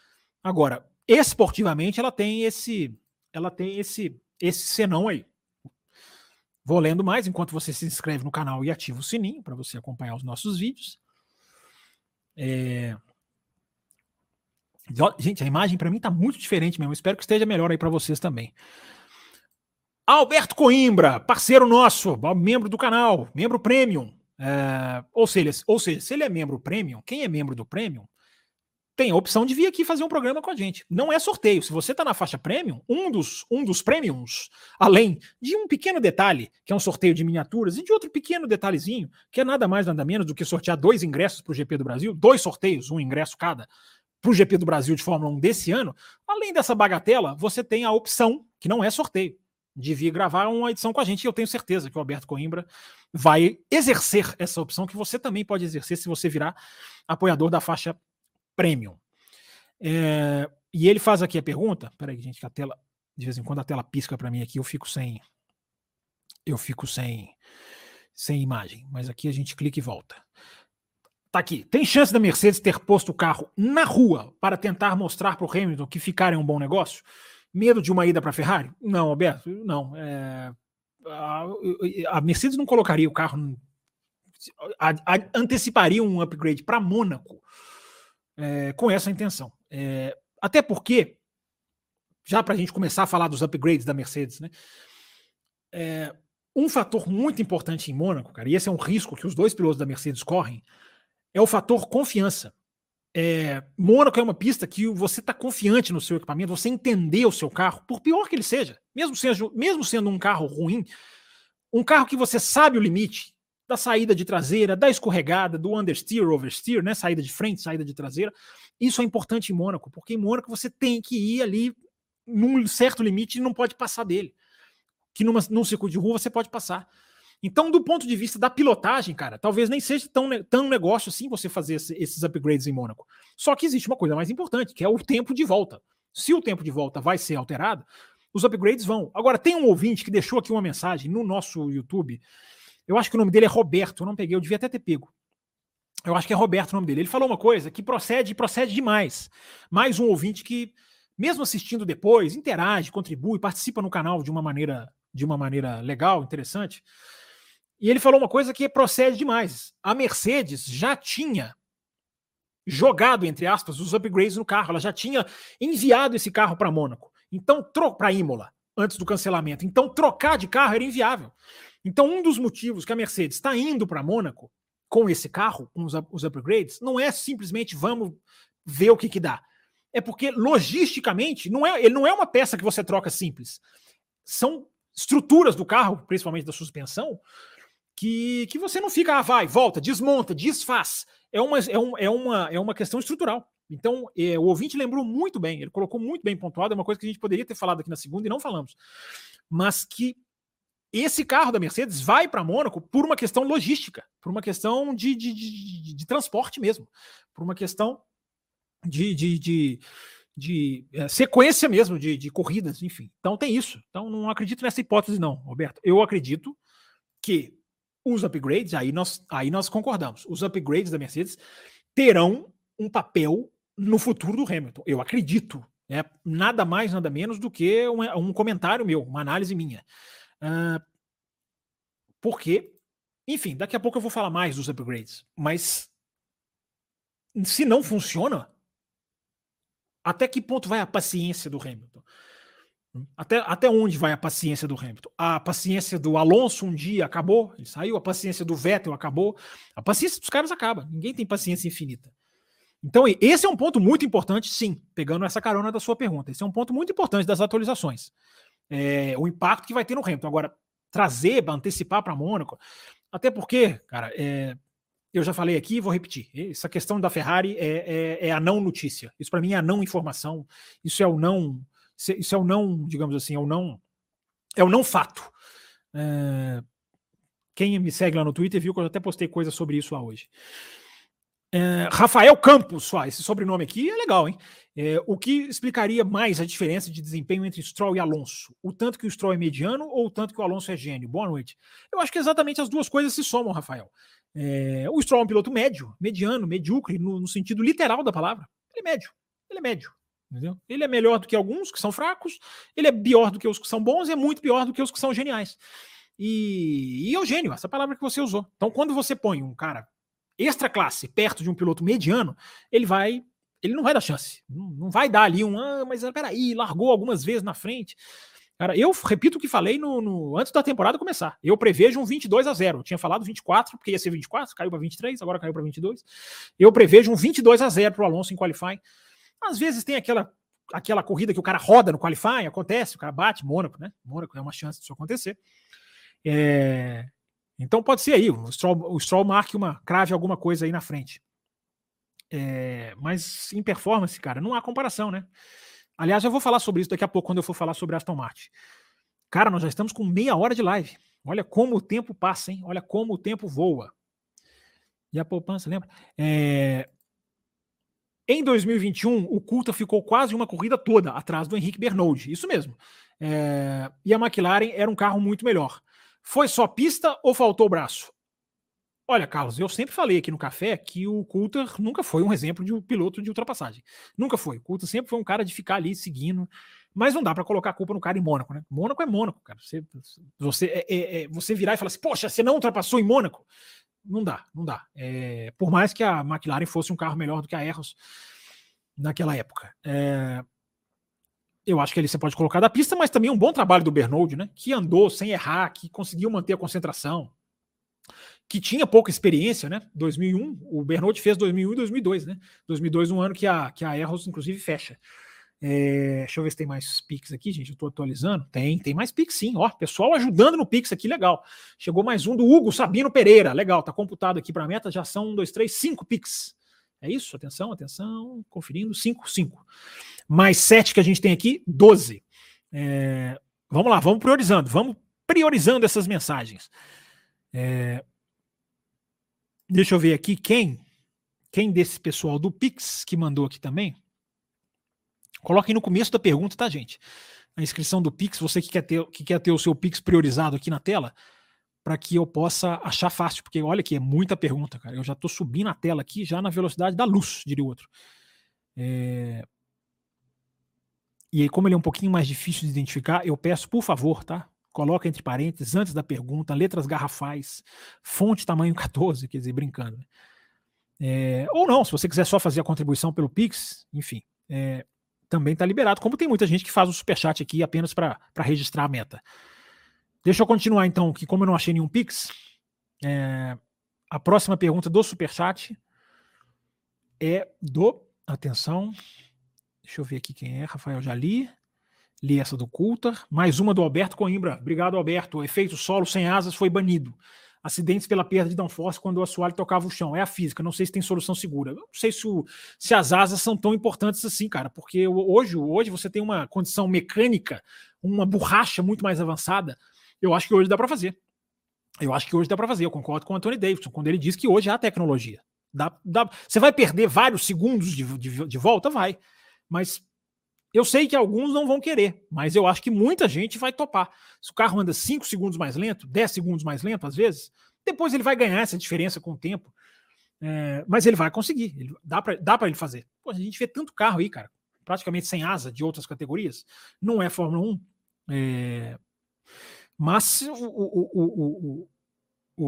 Agora, esportivamente, ela tem esse, ela tem esse, esse senão aí. Vou lendo mais enquanto você se inscreve no canal e ativa o sininho para você acompanhar os nossos vídeos. É... Gente, a imagem para mim está muito diferente mesmo. Espero que esteja melhor aí para vocês também. Alberto Coimbra, parceiro nosso, membro do canal, membro premium. É, ou, seja, ou seja, se ele é membro premium, quem é membro do premium tem a opção de vir aqui fazer um programa com a gente. Não é sorteio. Se você está na faixa premium, um dos, um dos premiums, além de um pequeno detalhe, que é um sorteio de miniaturas, e de outro pequeno detalhezinho, que é nada mais, nada menos do que sortear dois ingressos para o GP do Brasil, dois sorteios, um ingresso cada, para o GP do Brasil de Fórmula 1 desse ano, além dessa bagatela, você tem a opção, que não é sorteio, de vir gravar uma edição com a gente. E eu tenho certeza que o Alberto Coimbra vai exercer essa opção, que você também pode exercer se você virar apoiador da faixa Premium. É, e ele faz aqui a pergunta. Peraí, gente, que a tela. De vez em quando a tela pisca para mim aqui, eu fico sem. Eu fico sem, sem imagem. Mas aqui a gente clica e volta. Tá aqui. Tem chance da Mercedes ter posto o carro na rua para tentar mostrar para o Hamilton que ficar é um bom negócio? Medo de uma ida para a Ferrari? Não, Alberto, não. É, a, Mercedes não colocaria o carro. Anteciparia um upgrade para Mônaco é, com essa intenção. É, até porque, já para a gente começar a falar dos upgrades da Mercedes, né? É, um fator muito importante em Mônaco, cara, e esse é um risco que os dois pilotos da Mercedes correm, é o fator confiança. É, Mônaco é uma pista que você está confiante no seu equipamento, você entender o seu carro, por pior que ele seja, mesmo, seja, mesmo sendo um carro ruim, um carro que você sabe o limite da saída de traseira, da escorregada, do understeer, oversteer, né, saída de frente, saída de traseira. Isso é importante em Mônaco, porque em Mônaco você tem que ir ali num certo limite e não pode passar dele. Que numa, num circuito de rua você pode passar. Então, do ponto de vista da pilotagem, cara, talvez nem seja tão, tão negócio assim você fazer esses upgrades em Mônaco. Só que existe uma coisa mais importante, que é o tempo de volta. Se o tempo de volta vai ser alterado, os upgrades vão. Agora, tem um ouvinte que deixou aqui uma mensagem no nosso YouTube. Eu acho que o nome dele é Roberto, eu não peguei, eu devia até ter pego. Eu acho que é Roberto o nome dele. Ele falou uma coisa que procede, procede demais. Mais um ouvinte que, mesmo assistindo depois, interage, contribui, participa no canal de uma maneira, de uma maneira legal, interessante. E ele falou uma coisa que procede demais. A Mercedes já tinha jogado, entre aspas, os upgrades no carro. Ela já tinha enviado esse carro para Mônaco. Então, para Imola, antes do cancelamento. Então, trocar de carro era inviável. Então, um dos motivos que a Mercedes está indo para Mônaco com esse carro, com os, os, upgrades, não é simplesmente vamos ver o que, que dá. É porque, logisticamente, não é, ele não é uma peça que você troca simples. São estruturas do carro, principalmente da suspensão, que, que você não fica, ah, vai, volta, desmonta, desfaz. É uma, é, um, é uma, é uma questão estrutural. Então, é, o ouvinte lembrou muito bem, ele colocou muito bem pontuado, é uma coisa que a gente poderia ter falado aqui na segunda e não falamos. Mas que esse carro da Mercedes vai para Mônaco por uma questão logística, por uma questão de, de, de, de transporte mesmo, por uma questão de, de, de, de é, sequência mesmo de, de corridas, enfim. Então tem isso. Então não acredito nessa hipótese, não, Roberto. Eu acredito que os upgrades, aí nós, aí nós concordamos, os upgrades da Mercedes terão um papel no futuro do Hamilton. Eu acredito. É nada mais, nada menos do que um, um comentário meu, uma análise minha. Uh, porque, enfim, daqui a pouco eu vou falar mais dos upgrades. Mas se não funciona, até que ponto vai a paciência do Hamilton? Até, até onde vai a paciência do Hamilton? A paciência do Alonso um dia acabou, ele saiu, a paciência do Vettel acabou, a paciência dos caras acaba, ninguém tem paciência infinita. Então, esse é um ponto muito importante, sim, pegando essa carona da sua pergunta. Esse é um ponto muito importante das atualizações. É, o impacto que vai ter no Hamilton. Agora, trazer, antecipar para Mônaco, até porque, cara, é, eu já falei aqui e vou repetir. Essa questão da Ferrari é, é, é a não notícia. Isso para mim é a não informação. Isso é o não isso é o não, digamos assim, é o não, é o não fato. É, quem me segue lá no Twitter viu que eu até postei coisa sobre isso lá hoje. É, Rafael Campos, só, esse sobrenome aqui é legal, hein? É, o que explicaria mais a diferença de desempenho entre Stroll e Alonso? O tanto que o Stroll é mediano ou o tanto que o Alonso é gênio? Boa noite. Eu acho que exatamente as duas coisas se somam, Rafael. É, o Stroll é um piloto médio, mediano, medíocre, no, no, sentido literal da palavra. Ele é médio. Ele é médio. Entendeu? Ele é melhor do que alguns que são fracos, ele é pior do que os que são bons e é muito pior do que os que são geniais. E, e é o gênio, essa palavra que você usou. Então, quando você põe um cara extra classe perto de um piloto mediano, ele vai. Ele não vai dar chance. Não, não vai dar ali um. Ah, mas peraí, largou algumas vezes na frente. Cara, eu repito o que falei no, no, antes da temporada começar. Eu prevejo um 22 a 0. Eu tinha falado 24, porque ia ser 24, caiu para 23, agora caiu para 22. Eu prevejo um 22 a 0 para o Alonso em qualifying. Às vezes tem aquela aquela corrida que o cara roda no qualifying, acontece, o cara bate, Mônaco, né? Mônaco é uma chance disso acontecer. É... Então pode ser aí, o Stroll, o Stroll marque uma, crave alguma coisa aí na frente. É... Mas em performance, cara, não há comparação, né? Aliás, eu vou falar sobre isso daqui a pouco, quando eu for falar sobre Aston Martin. Cara, nós já estamos com meia hora de live. Olha como o tempo passa, hein? Olha como o tempo voa. E a poupança, lembra? É... Em 2021, o Coulter ficou quase uma corrida toda atrás do Henrique Bernoldi, isso mesmo. É... E a McLaren era um carro muito melhor. Foi só pista ou faltou braço? Olha, Carlos, eu sempre falei aqui no café que o Coulter nunca foi um exemplo de um piloto de ultrapassagem. Nunca foi. O Coulter sempre foi um cara de ficar ali seguindo. Mas não dá para colocar a culpa no cara em Mônaco, né? Mônaco é Mônaco, cara. Você, você, é, é, é, você virar e falar assim, poxa, você não ultrapassou em Mônaco? Não dá, não dá. É, por mais que a McLaren fosse um carro melhor do que a Erros naquela época. É, eu acho que ele você pode colocar da pista, mas também um bom trabalho do Bernold, né? Que andou sem errar, que conseguiu manter a concentração, que tinha pouca experiência, né? 2001, o Bernold fez 2001 e 2002, né? 2002 um ano que a que a Erros inclusive fecha. É, deixa eu ver se tem mais Pix aqui, gente. Eu estou atualizando. Tem, tem mais Pix sim. Ó, pessoal ajudando no Pix aqui, legal. Chegou mais um do Hugo Sabino Pereira. Legal, tá computado aqui para a meta. Já são um, dois, três, cinco Pix. É isso? Atenção, atenção. Conferindo. Cinco, cinco. Mais sete que a gente tem aqui, doze. É, vamos lá, vamos priorizando. Vamos priorizando essas mensagens. É, deixa eu ver aqui quem. Quem desse pessoal do Pix que mandou aqui também. Coloquem no começo da pergunta, tá, gente? A inscrição do Pix, você que quer ter, que quer ter o seu Pix priorizado aqui na tela, para que eu possa achar fácil, porque olha aqui, é muita pergunta, cara. Eu já estou subindo a tela aqui, já na velocidade da luz, diria o outro. É... E aí, como ele é um pouquinho mais difícil de identificar, eu peço, por favor, tá? coloca entre parênteses, antes da pergunta, letras garrafais, fonte tamanho 14, quer dizer, brincando. Né? É, ou não, se você quiser só fazer a contribuição pelo Pix, enfim, é, também está liberado, como tem muita gente que faz o superchat aqui apenas para registrar a meta. Deixa eu continuar então, que como eu não achei nenhum Pix, é, a próxima pergunta do superchat é do. Atenção. Deixa eu ver aqui quem é. Rafael Jali. Li essa do Coulter. Mais uma do Alberto Coimbra. Obrigado, Alberto. O efeito solo sem asas foi banido. Acidentes pela perda de downforce quando o assoalho tocava o chão. É a física. Não sei se tem solução segura. Não sei se, o, se as asas são tão importantes assim, cara. Porque hoje, hoje você tem uma condição mecânica, uma borracha muito mais avançada. Eu acho que hoje dá para fazer. Eu acho que hoje dá para fazer. Eu concordo com o Anthony Davidson quando ele diz que hoje há tecnologia. Dá, dá, você vai perder vários segundos de, de, de volta? Vai. Mas eu sei que alguns não vão querer, mas eu acho que muita gente vai topar. Se o carro anda 5 segundos mais lento, 10 segundos mais lento, às vezes, depois ele vai ganhar essa diferença com o tempo. É, mas ele vai conseguir. Ele, dá para ele fazer. Pô, a gente vê tanto carro aí, cara, praticamente sem asa de outras categorias. Não é Fórmula 1. É, mas o, o, o, o,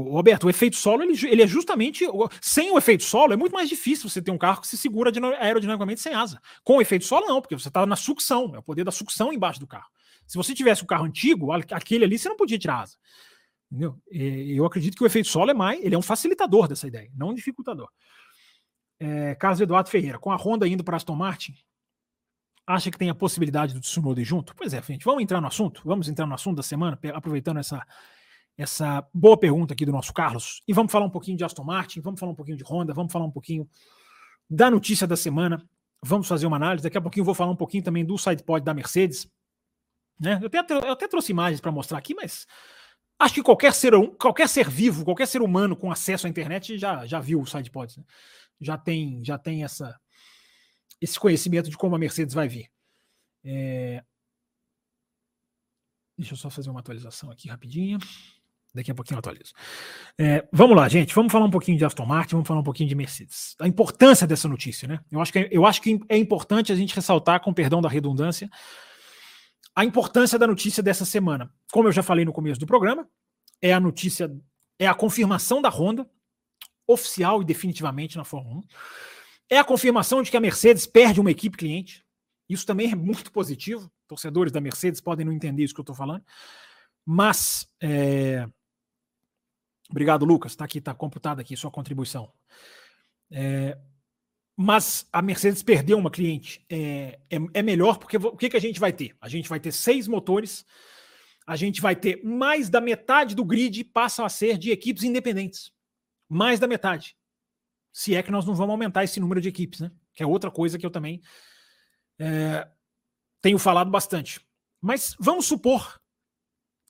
Roberto, o efeito solo, ele, ele é justamente. Sem o efeito solo, é muito mais difícil você ter um carro que se segura aerodinamicamente sem asa. Com o efeito solo, não, porque você está na sucção, é o poder da sucção embaixo do carro. Se você tivesse um carro antigo, aquele ali você não podia tirar asa. Entendeu? Eu acredito que o efeito solo é mais, ele é um facilitador dessa ideia, não um dificultador. É, Carlos Eduardo Ferreira, com a Honda indo para Aston Martin, acha que tem a possibilidade do Tsunoda junto? Pois é, gente, vamos entrar no assunto? Vamos entrar no assunto da semana, aproveitando essa essa boa pergunta aqui do nosso Carlos. E vamos falar um pouquinho de Aston Martin, vamos falar um pouquinho de Honda, vamos falar um pouquinho da notícia da semana. Vamos fazer uma análise. Daqui a pouquinho eu vou falar um pouquinho também do sidepod da Mercedes. Né? Eu, até, eu até trouxe imagens para mostrar aqui, mas acho que qualquer ser, qualquer ser vivo, qualquer ser humano com acesso à internet já, já viu o sidepods. Né? Já tem, já tem essa, esse conhecimento de como a Mercedes vai vir. É... Deixa eu só fazer uma atualização aqui rapidinho. Daqui a pouquinho eu atualizo. É, vamos lá, gente. Vamos falar um pouquinho de Aston Martin, vamos falar um pouquinho de Mercedes. A importância dessa notícia, né? Eu acho que é, eu acho que é importante a gente ressaltar, com perdão da redundância, a importância da notícia dessa semana. Como eu já falei no começo do programa, é a notícia, é a confirmação da Honda, oficial e definitivamente na Fórmula 1. É a confirmação de que a Mercedes perde uma equipe cliente. Isso também é muito positivo. Torcedores da Mercedes podem não entender isso que eu estou falando. Mas é, Obrigado, Lucas. Está aqui, está computada aqui sua contribuição. É, mas a Mercedes perdeu uma cliente. É, é, é, melhor porque o que, que a gente vai ter? A gente vai ter seis motores, a gente vai ter mais da metade do grid passam a ser de equipes independentes. Mais da metade. Se é que nós não vamos aumentar esse número de equipes, né? Que é outra coisa que eu também é, tenho falado bastante. Mas vamos supor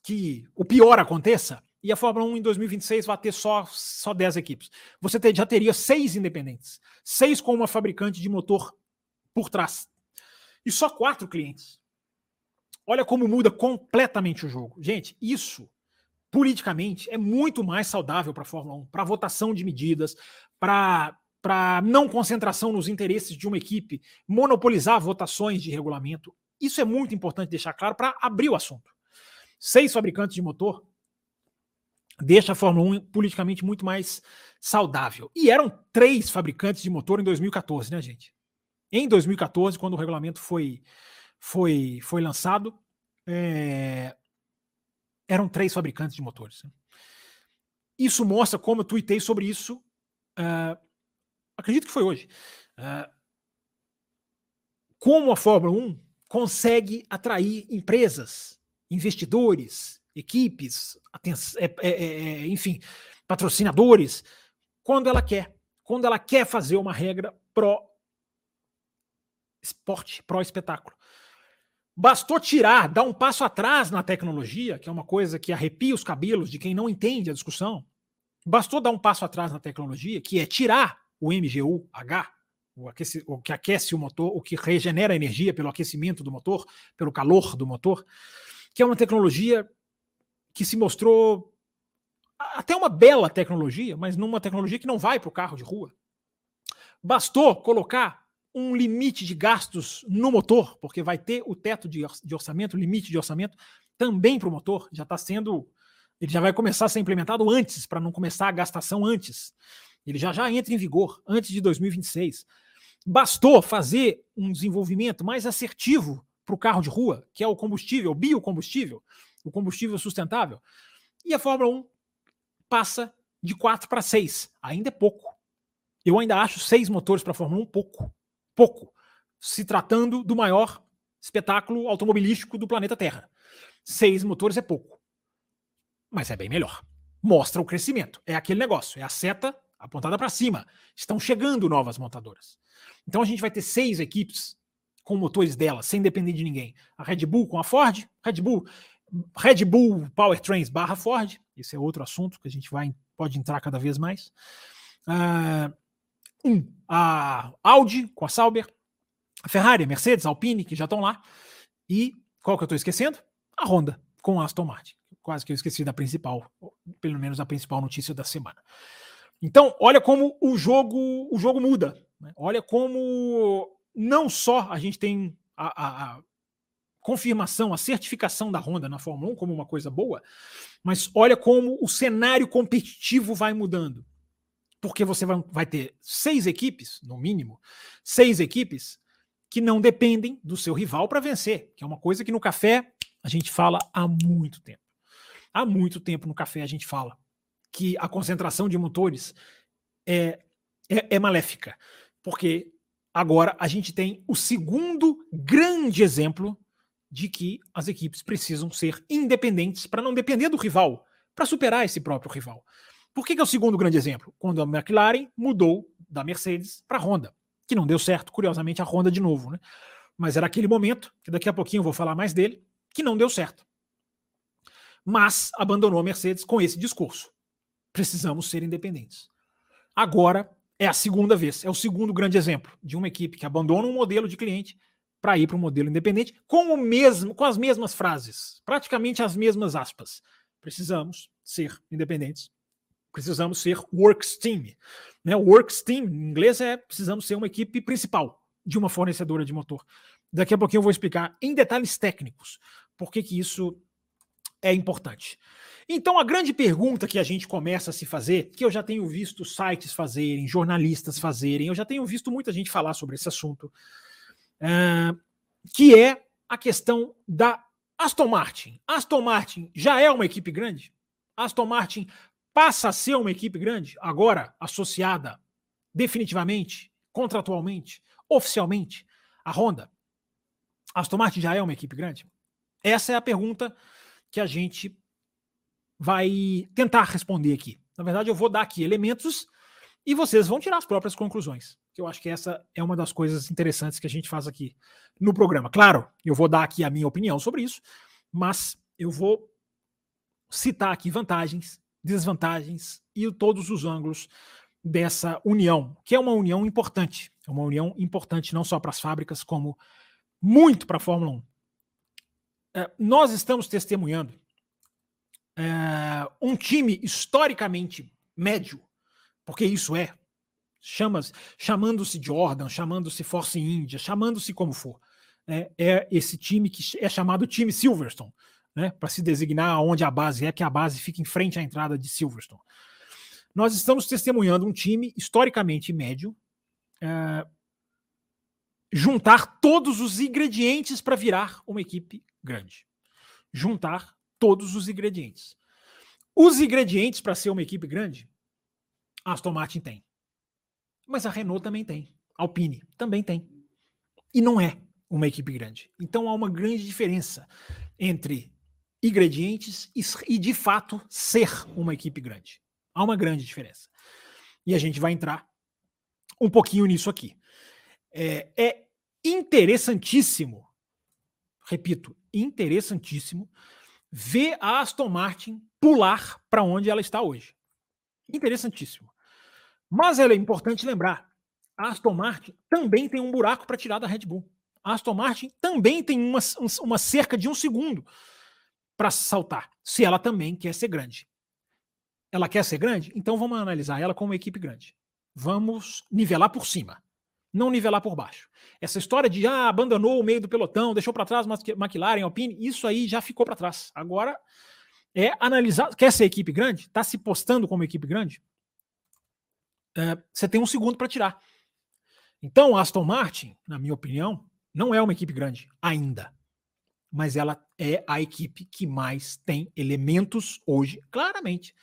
que o pior aconteça e a Fórmula 1 em 2026 vai ter só, só 10 equipes. Você ter, já teria seis independentes, seis com uma fabricante de motor por trás. E só quatro clientes. Olha como muda completamente o jogo. Gente, isso politicamente é muito mais saudável para a Fórmula 1, para votação de medidas, para para não concentração nos interesses de uma equipe, monopolizar votações de regulamento. Isso é muito importante deixar claro para abrir o assunto. Seis fabricantes de motor deixa a Fórmula 1 politicamente muito mais saudável. E eram três fabricantes de motor em 2014, né, gente? Em 2014, quando o regulamento foi, foi, foi lançado, é, eram três fabricantes de motores. Né? Isso mostra como eu tuitei sobre isso, uh, acredito que foi hoje. Uh, como a Fórmula 1 consegue atrair empresas, investidores, equipes, é, é, é, é, enfim, patrocinadores, quando ela quer. Quando ela quer fazer uma regra pró esporte, pró espetáculo. Bastou tirar, dar um passo atrás na tecnologia, que é uma coisa que arrepia os cabelos de quem não entende a discussão. Bastou dar um passo atrás na tecnologia, que é tirar o MGU-H, o, o que aquece o motor, o que regenera energia pelo aquecimento do motor, pelo calor do motor, que é uma tecnologia que se mostrou até uma bela tecnologia, mas numa tecnologia que não vai para o carro de rua. Bastou colocar um limite de gastos no motor, porque vai ter o teto de orçamento, limite de orçamento, também para o motor, já está sendo. Ele já vai começar a ser implementado antes, para não começar a gastação antes. Ele já já entra em vigor antes de 2026. Bastou fazer um desenvolvimento mais assertivo para o carro de rua, que é o combustível, o biocombustível, o combustível sustentável. E a Fórmula 1 passa de 4 para 6. Ainda é pouco. Eu ainda acho seis motores para a Fórmula 1 pouco. Pouco. Se tratando do maior espetáculo automobilístico do planeta Terra. Seis motores é pouco. Mas é bem melhor. Mostra o crescimento. É aquele negócio. É a seta apontada para cima. Estão chegando novas montadoras. Então a gente vai ter seis equipes com motores dela, sem depender de ninguém. A Red Bull com a Ford, Red Bull, Red Bull Powertrains barra Ford. Esse é outro assunto que a gente vai pode entrar cada vez mais. Uh, um, a Audi com a Sauber, a Ferrari, a Mercedes, a Alpine, que já estão lá. E qual que eu estou esquecendo? A Honda com a Aston Martin. Quase que eu esqueci da principal, pelo menos a principal notícia da semana. Então, olha como o jogo, o jogo muda. Né? Olha como não só a gente tem a, a, a, confirmação, a certificação da Honda na Fórmula 1 como uma coisa boa, mas olha como o cenário competitivo vai mudando. Porque você vai, vai ter seis equipes, no mínimo, seis equipes que não dependem do seu rival para vencer, que é uma coisa que no café a gente fala há muito tempo. Há muito tempo no café a gente fala que a concentração de motores é, é, é maléfica, porque agora a gente tem o segundo grande exemplo de que as equipes precisam ser independentes para não depender do rival, para superar esse próprio rival. Por que, que, é o segundo grande exemplo? Quando a McLaren mudou da Mercedes para a Honda que não deu certo, curiosamente, a Honda de novo, né? Mas era aquele momento, que daqui a pouquinho eu vou falar mais dele, que não deu certo. Mas abandonou a Mercedes com esse discurso. Precisamos ser independentes. Agora é a segunda vez, é o segundo grande exemplo de uma equipe que abandona um modelo de cliente para ir para um modelo independente com o mesmo, com as mesmas frases, praticamente as mesmas aspas. Precisamos ser independentes precisamos ser works team. Né? Works team, em inglês, é precisamos ser uma equipe principal de uma fornecedora de motor. Daqui a pouquinho eu vou explicar em detalhes técnicos por que, que isso é importante. Então, a grande pergunta que a gente começa a se fazer, que eu já tenho visto sites fazerem, jornalistas fazerem, eu já tenho visto muita gente falar sobre esse assunto, uh, que é a questão da Aston Martin. Aston Martin já é uma equipe grande? Aston Martin passa a ser uma equipe grande, agora associada definitivamente, contratualmente, oficialmente, à Honda? Aston Martin já é uma equipe grande? Essa é a pergunta que a gente vai tentar responder aqui. Na verdade, eu vou dar aqui elementos e vocês vão tirar as próprias conclusões. Que eu acho que essa é uma das coisas interessantes que a gente faz aqui no programa. Claro, eu vou dar aqui a minha opinião sobre isso, mas eu vou citar aqui vantagens desvantagens e todos os ângulos dessa união, que é uma união importante. É uma união importante não só para as fábricas, como muito para a Fórmula 1. É, nós estamos testemunhando é, um time historicamente médio, porque isso é, chamando-se Jordan, chamando-se Force India, chamando-se como for. É, é esse time que é chamado time Silverstone né, para se designar onde a base é, que a base fica em frente à entrada de Silverstone. Nós estamos testemunhando um time historicamente médio é, juntar todos os ingredientes para virar uma equipe grande. Juntar todos os ingredientes. Os ingredientes para ser uma equipe grande, Aston Martin tem. Mas a Renault também tem. A Alpine também tem. E não é uma equipe grande. Então há uma grande diferença entre ingredientes e, de fato, ser uma equipe grande. Há uma grande diferença. E a gente vai entrar um pouquinho nisso aqui. É, é interessantíssimo, repito, interessantíssimo, ver a Aston Martin pular para onde ela está hoje. Interessantíssimo. Mas é importante lembrar: a Aston Martin também tem um buraco para tirar da Red Bull. A Aston Martin também tem uma, uma cerca de um segundo para saltar, se ela também quer ser grande. Ela quer ser grande? Então vamos analisar ela como uma equipe grande. Vamos nivelar por cima. não nivelar por baixo. Essa história de ah, abandonou o meio do pelotão, deixou para trás McLaren, Alpine, isso aí já ficou para trás. Agora é analisar. Quer ser equipe grande? Está se postando como equipe grande? É, você tem um segundo para tirar. Então, a Aston Martin, na minha opinião, não é uma equipe grande ainda. Mas ela é a equipe que mais tem elementos hoje, claramente,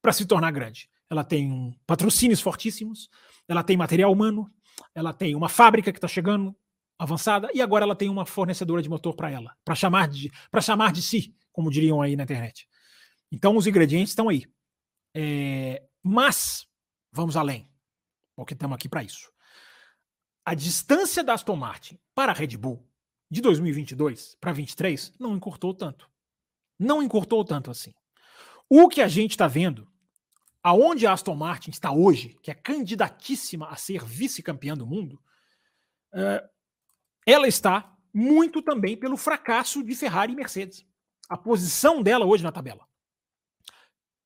para se tornar grande. Ela tem patrocínios fortíssimos, ela tem material humano, ela tem uma fábrica que está chegando avançada e agora ela tem uma fornecedora de motor para ela, para chamar de para chamar de si, como diriam aí na internet. Então os ingredientes estão aí. É, mas vamos além, porque estamos aqui para isso. A distância da Aston Martin para a Red Bull de 2022 para 2023 não encurtou tanto. Não encurtou tanto assim. O que a gente está vendo aonde a Aston Martin está hoje, que é candidatíssima a ser vice-campeã do mundo, uh, ela está muito também pelo fracasso de Ferrari e Mercedes. A posição dela hoje na tabela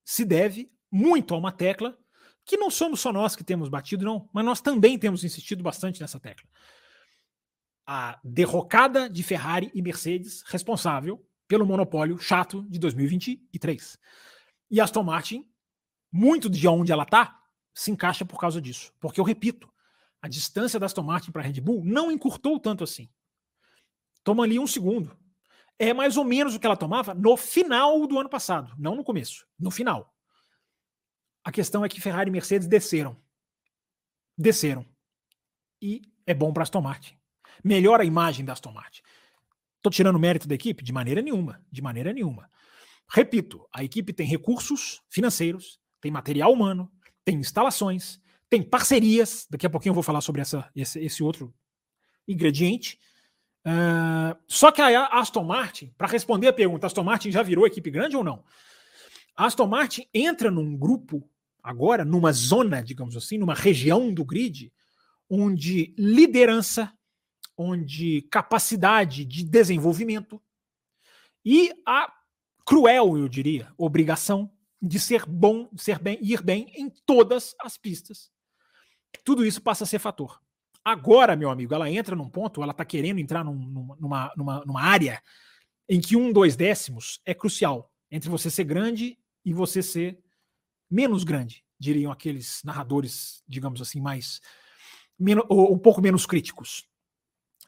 se deve muito a uma tecla que não somos só nós que temos batido, não, mas nós também temos insistido bastante nessa tecla. A derrocada de Ferrari e Mercedes responsável pelo monopólio chato de 2023. E Aston Martin muito de onde ela está se encaixa por causa disso. Porque eu repito, a distância da Aston Martin para a Red Bull não encurtou tanto assim. Toma ali um segundo. É mais ou menos o que ela tomava no final do ano passado, não no começo, no final. A questão é que Ferrari e Mercedes desceram. Desceram. E é bom para Aston Martin. Melhora a imagem da Aston Martin. Estou tirando mérito da equipe? De maneira nenhuma. De maneira nenhuma. Repito, a equipe tem recursos financeiros, tem material humano, tem instalações, tem parcerias. Daqui a pouquinho eu vou falar sobre essa, esse, esse outro ingrediente. Uh, só que a Aston Martin, para responder a pergunta, Aston Martin já virou equipe grande ou não? A Aston Martin entra num grupo agora, numa zona, digamos assim, numa região do grid, onde liderança, onde capacidade de desenvolvimento e a cruel, eu diria, obrigação de ser bom, ser bem, ir bem em todas as pistas. Tudo isso passa a ser fator. Agora, meu amigo, ela entra num ponto, ela está querendo entrar num, numa, numa, numa área em que um, dois décimos é crucial entre você ser grande e você ser menos grande, diriam aqueles narradores, digamos assim, mais menos, ou um pouco menos críticos.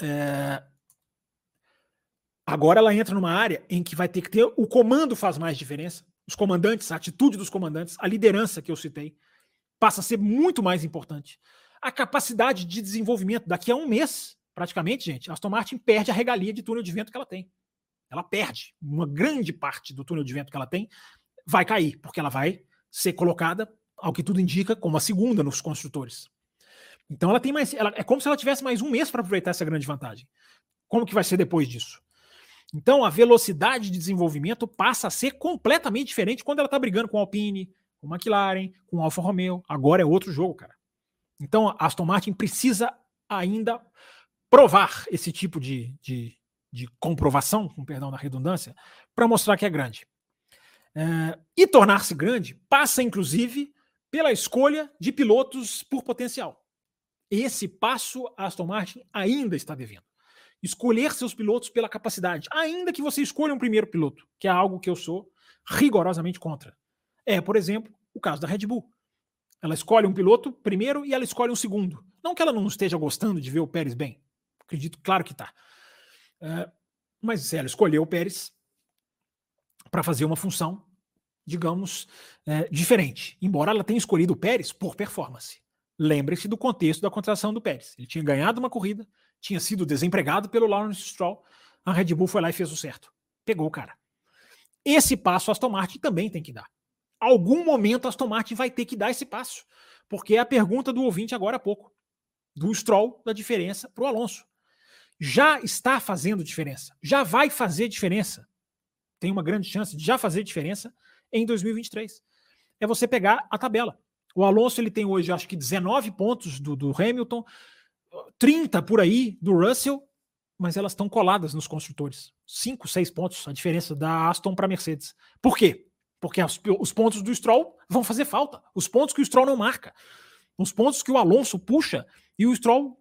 É... Agora ela entra numa área em que vai ter que ter o comando faz mais diferença os comandantes, a atitude dos comandantes, a liderança que eu citei, passa a ser muito mais importante. A capacidade de desenvolvimento, daqui a um mês, praticamente, gente, Aston Martin perde a regalia de túnel de vento que ela tem. Ela perde. Uma grande parte do túnel de vento que ela tem vai cair, porque ela vai ser colocada, ao que tudo indica, como a segunda nos construtores. Então ela tem mais. Ela, é como se ela tivesse mais um mês para aproveitar essa grande vantagem. Como que vai ser depois disso? Então a velocidade de desenvolvimento passa a ser completamente diferente quando ela está brigando com a Alpine, com a McLaren, com a Alfa Romeo. Agora é outro jogo, cara. Então a Aston Martin precisa ainda provar esse tipo de, de, de comprovação, com perdão da redundância, para mostrar que é grande. É, e tornar-se grande passa, inclusive, pela escolha de pilotos por potencial. Esse passo a Aston Martin ainda está devendo escolher seus pilotos pela capacidade, ainda que você escolha um primeiro piloto, que é algo que eu sou rigorosamente contra. É, por exemplo, o caso da Red Bull. Ela escolhe um piloto primeiro e ela escolhe um segundo. Não que ela não esteja gostando de ver o Pérez bem. Acredito, claro que está. É, mas ela escolheu o Pérez para fazer uma função, digamos, é, diferente. Embora ela tenha escolhido o Pérez por performance. Lembre-se do contexto da contratação do Pérez. Ele tinha ganhado uma corrida, tinha sido desempregado pelo Lawrence Stroll. A Red Bull foi lá e fez o certo. Pegou o cara. Esse passo a Aston Martin também tem que dar. Algum momento a Aston Martin vai ter que dar esse passo. Porque é a pergunta do ouvinte agora há pouco. Do Stroll, da diferença para o Alonso. Já está fazendo diferença. Já vai fazer diferença. Tem uma grande chance de já fazer diferença em 2023. É você pegar a tabela. O Alonso ele tem hoje, acho que 19 pontos do, do Hamilton, 30 por aí do Russell, mas elas estão coladas nos construtores. 5, 6 pontos a diferença da Aston para a Mercedes. Por quê? Porque os, os pontos do Stroll vão fazer falta. Os pontos que o Stroll não marca. Os pontos que o Alonso puxa e o Stroll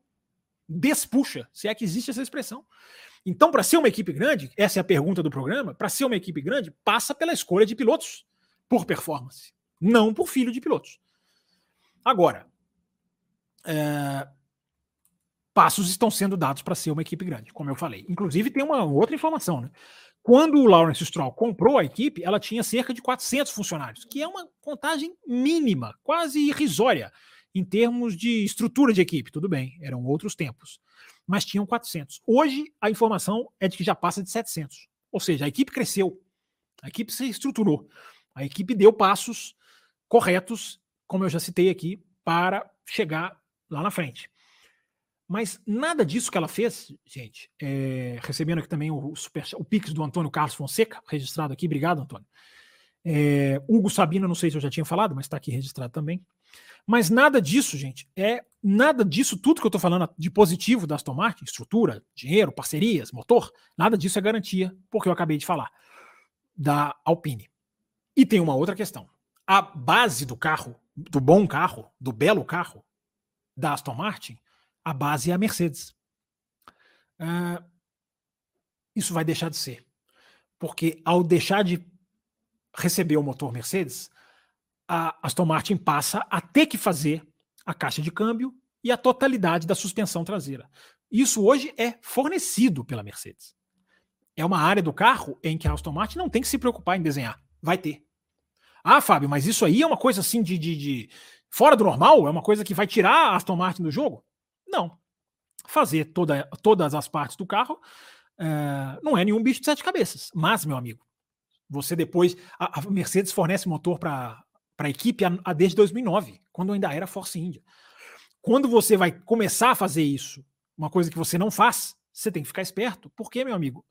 despuxa, se é que existe essa expressão. Então, para ser uma equipe grande, essa é a pergunta do programa, para ser uma equipe grande, passa pela escolha de pilotos por performance, não por filho de pilotos. Agora, é, passos estão sendo dados para ser uma equipe grande, como eu falei. Inclusive, tem uma outra informação, né? Quando o Lawrence Stroll comprou a equipe, ela tinha cerca de 400 funcionários, que é uma contagem mínima, quase irrisória, em termos de estrutura de equipe. Tudo bem, eram outros tempos mas tinham 400. Hoje, a informação é de que já passa de 700. Ou seja, a equipe cresceu, a equipe se estruturou, a equipe deu passos corretos, como eu já citei aqui, para chegar lá na frente. Mas nada disso que ela fez, gente, é, recebendo aqui também o, super, o Pix do Antônio Carlos Fonseca, registrado aqui, obrigado, Antônio. É, Hugo Sabino, não sei se eu já tinha falado, mas está aqui registrado também. Mas nada disso, gente, é nada disso, tudo que eu estou falando de positivo da Aston Martin, estrutura, dinheiro, parcerias, motor, nada disso é garantia, porque eu acabei de falar, da Alpine. E tem uma outra questão. A base do carro, do bom carro, do belo carro da Aston Martin, a base é a Mercedes. Uh, isso vai deixar de ser. Porque ao deixar de receber o motor Mercedes, a Aston Martin passa a ter que fazer a caixa de câmbio e a totalidade da suspensão traseira. Isso hoje é fornecido pela Mercedes. É uma área do carro em que a Aston Martin não tem que se preocupar em desenhar. Vai ter. Ah, Fábio, mas isso aí é uma coisa assim de, de, de fora do normal? É uma coisa que vai tirar a Aston Martin do jogo? Não. Fazer toda, todas as partes do carro é, não é nenhum bicho de sete cabeças. Mas, meu amigo, você depois. A, a Mercedes fornece motor para para a equipe a, a desde 2009, quando ainda era Force India. Quando você vai começar a fazer isso, uma coisa que você não faz, você tem que ficar esperto. Porque, meu amigo,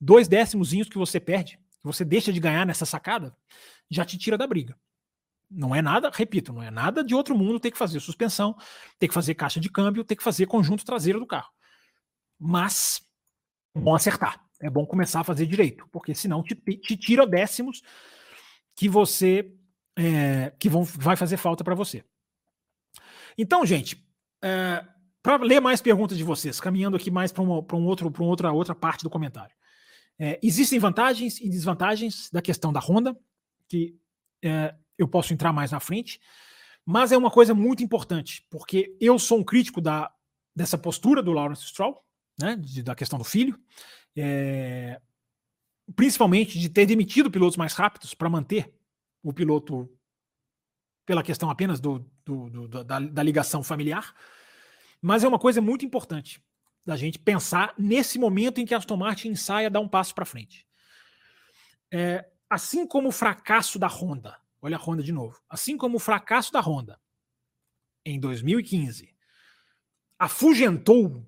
dois décimozinhos que você perde, que você deixa de ganhar nessa sacada, já te tira da briga. Não é nada, repito, não é nada de outro mundo ter que fazer suspensão, ter que fazer caixa de câmbio, ter que fazer conjunto traseiro do carro. Mas é bom acertar, é bom começar a fazer direito, porque senão te, te tira décimos que você é, que vão, vai fazer falta para você. Então, gente, é, para ler mais perguntas de vocês, caminhando aqui mais para um outro, para outra outra parte do comentário. É, existem vantagens e desvantagens da questão da Honda, que é, eu posso entrar mais na frente, mas é uma coisa muito importante, porque eu sou um crítico da, dessa postura do Lawrence Stroll, né, de, da questão do filho, é, principalmente de ter demitido pilotos mais rápidos para manter o piloto pela questão apenas do, do, do da, da, ligação familiar, mas é uma coisa muito importante da gente pensar nesse momento em que a Aston Martin ensaia dar um passo para frente. É, assim como o fracasso da Honda, olha a Honda de novo, assim como o fracasso da Honda em 2015 afugentou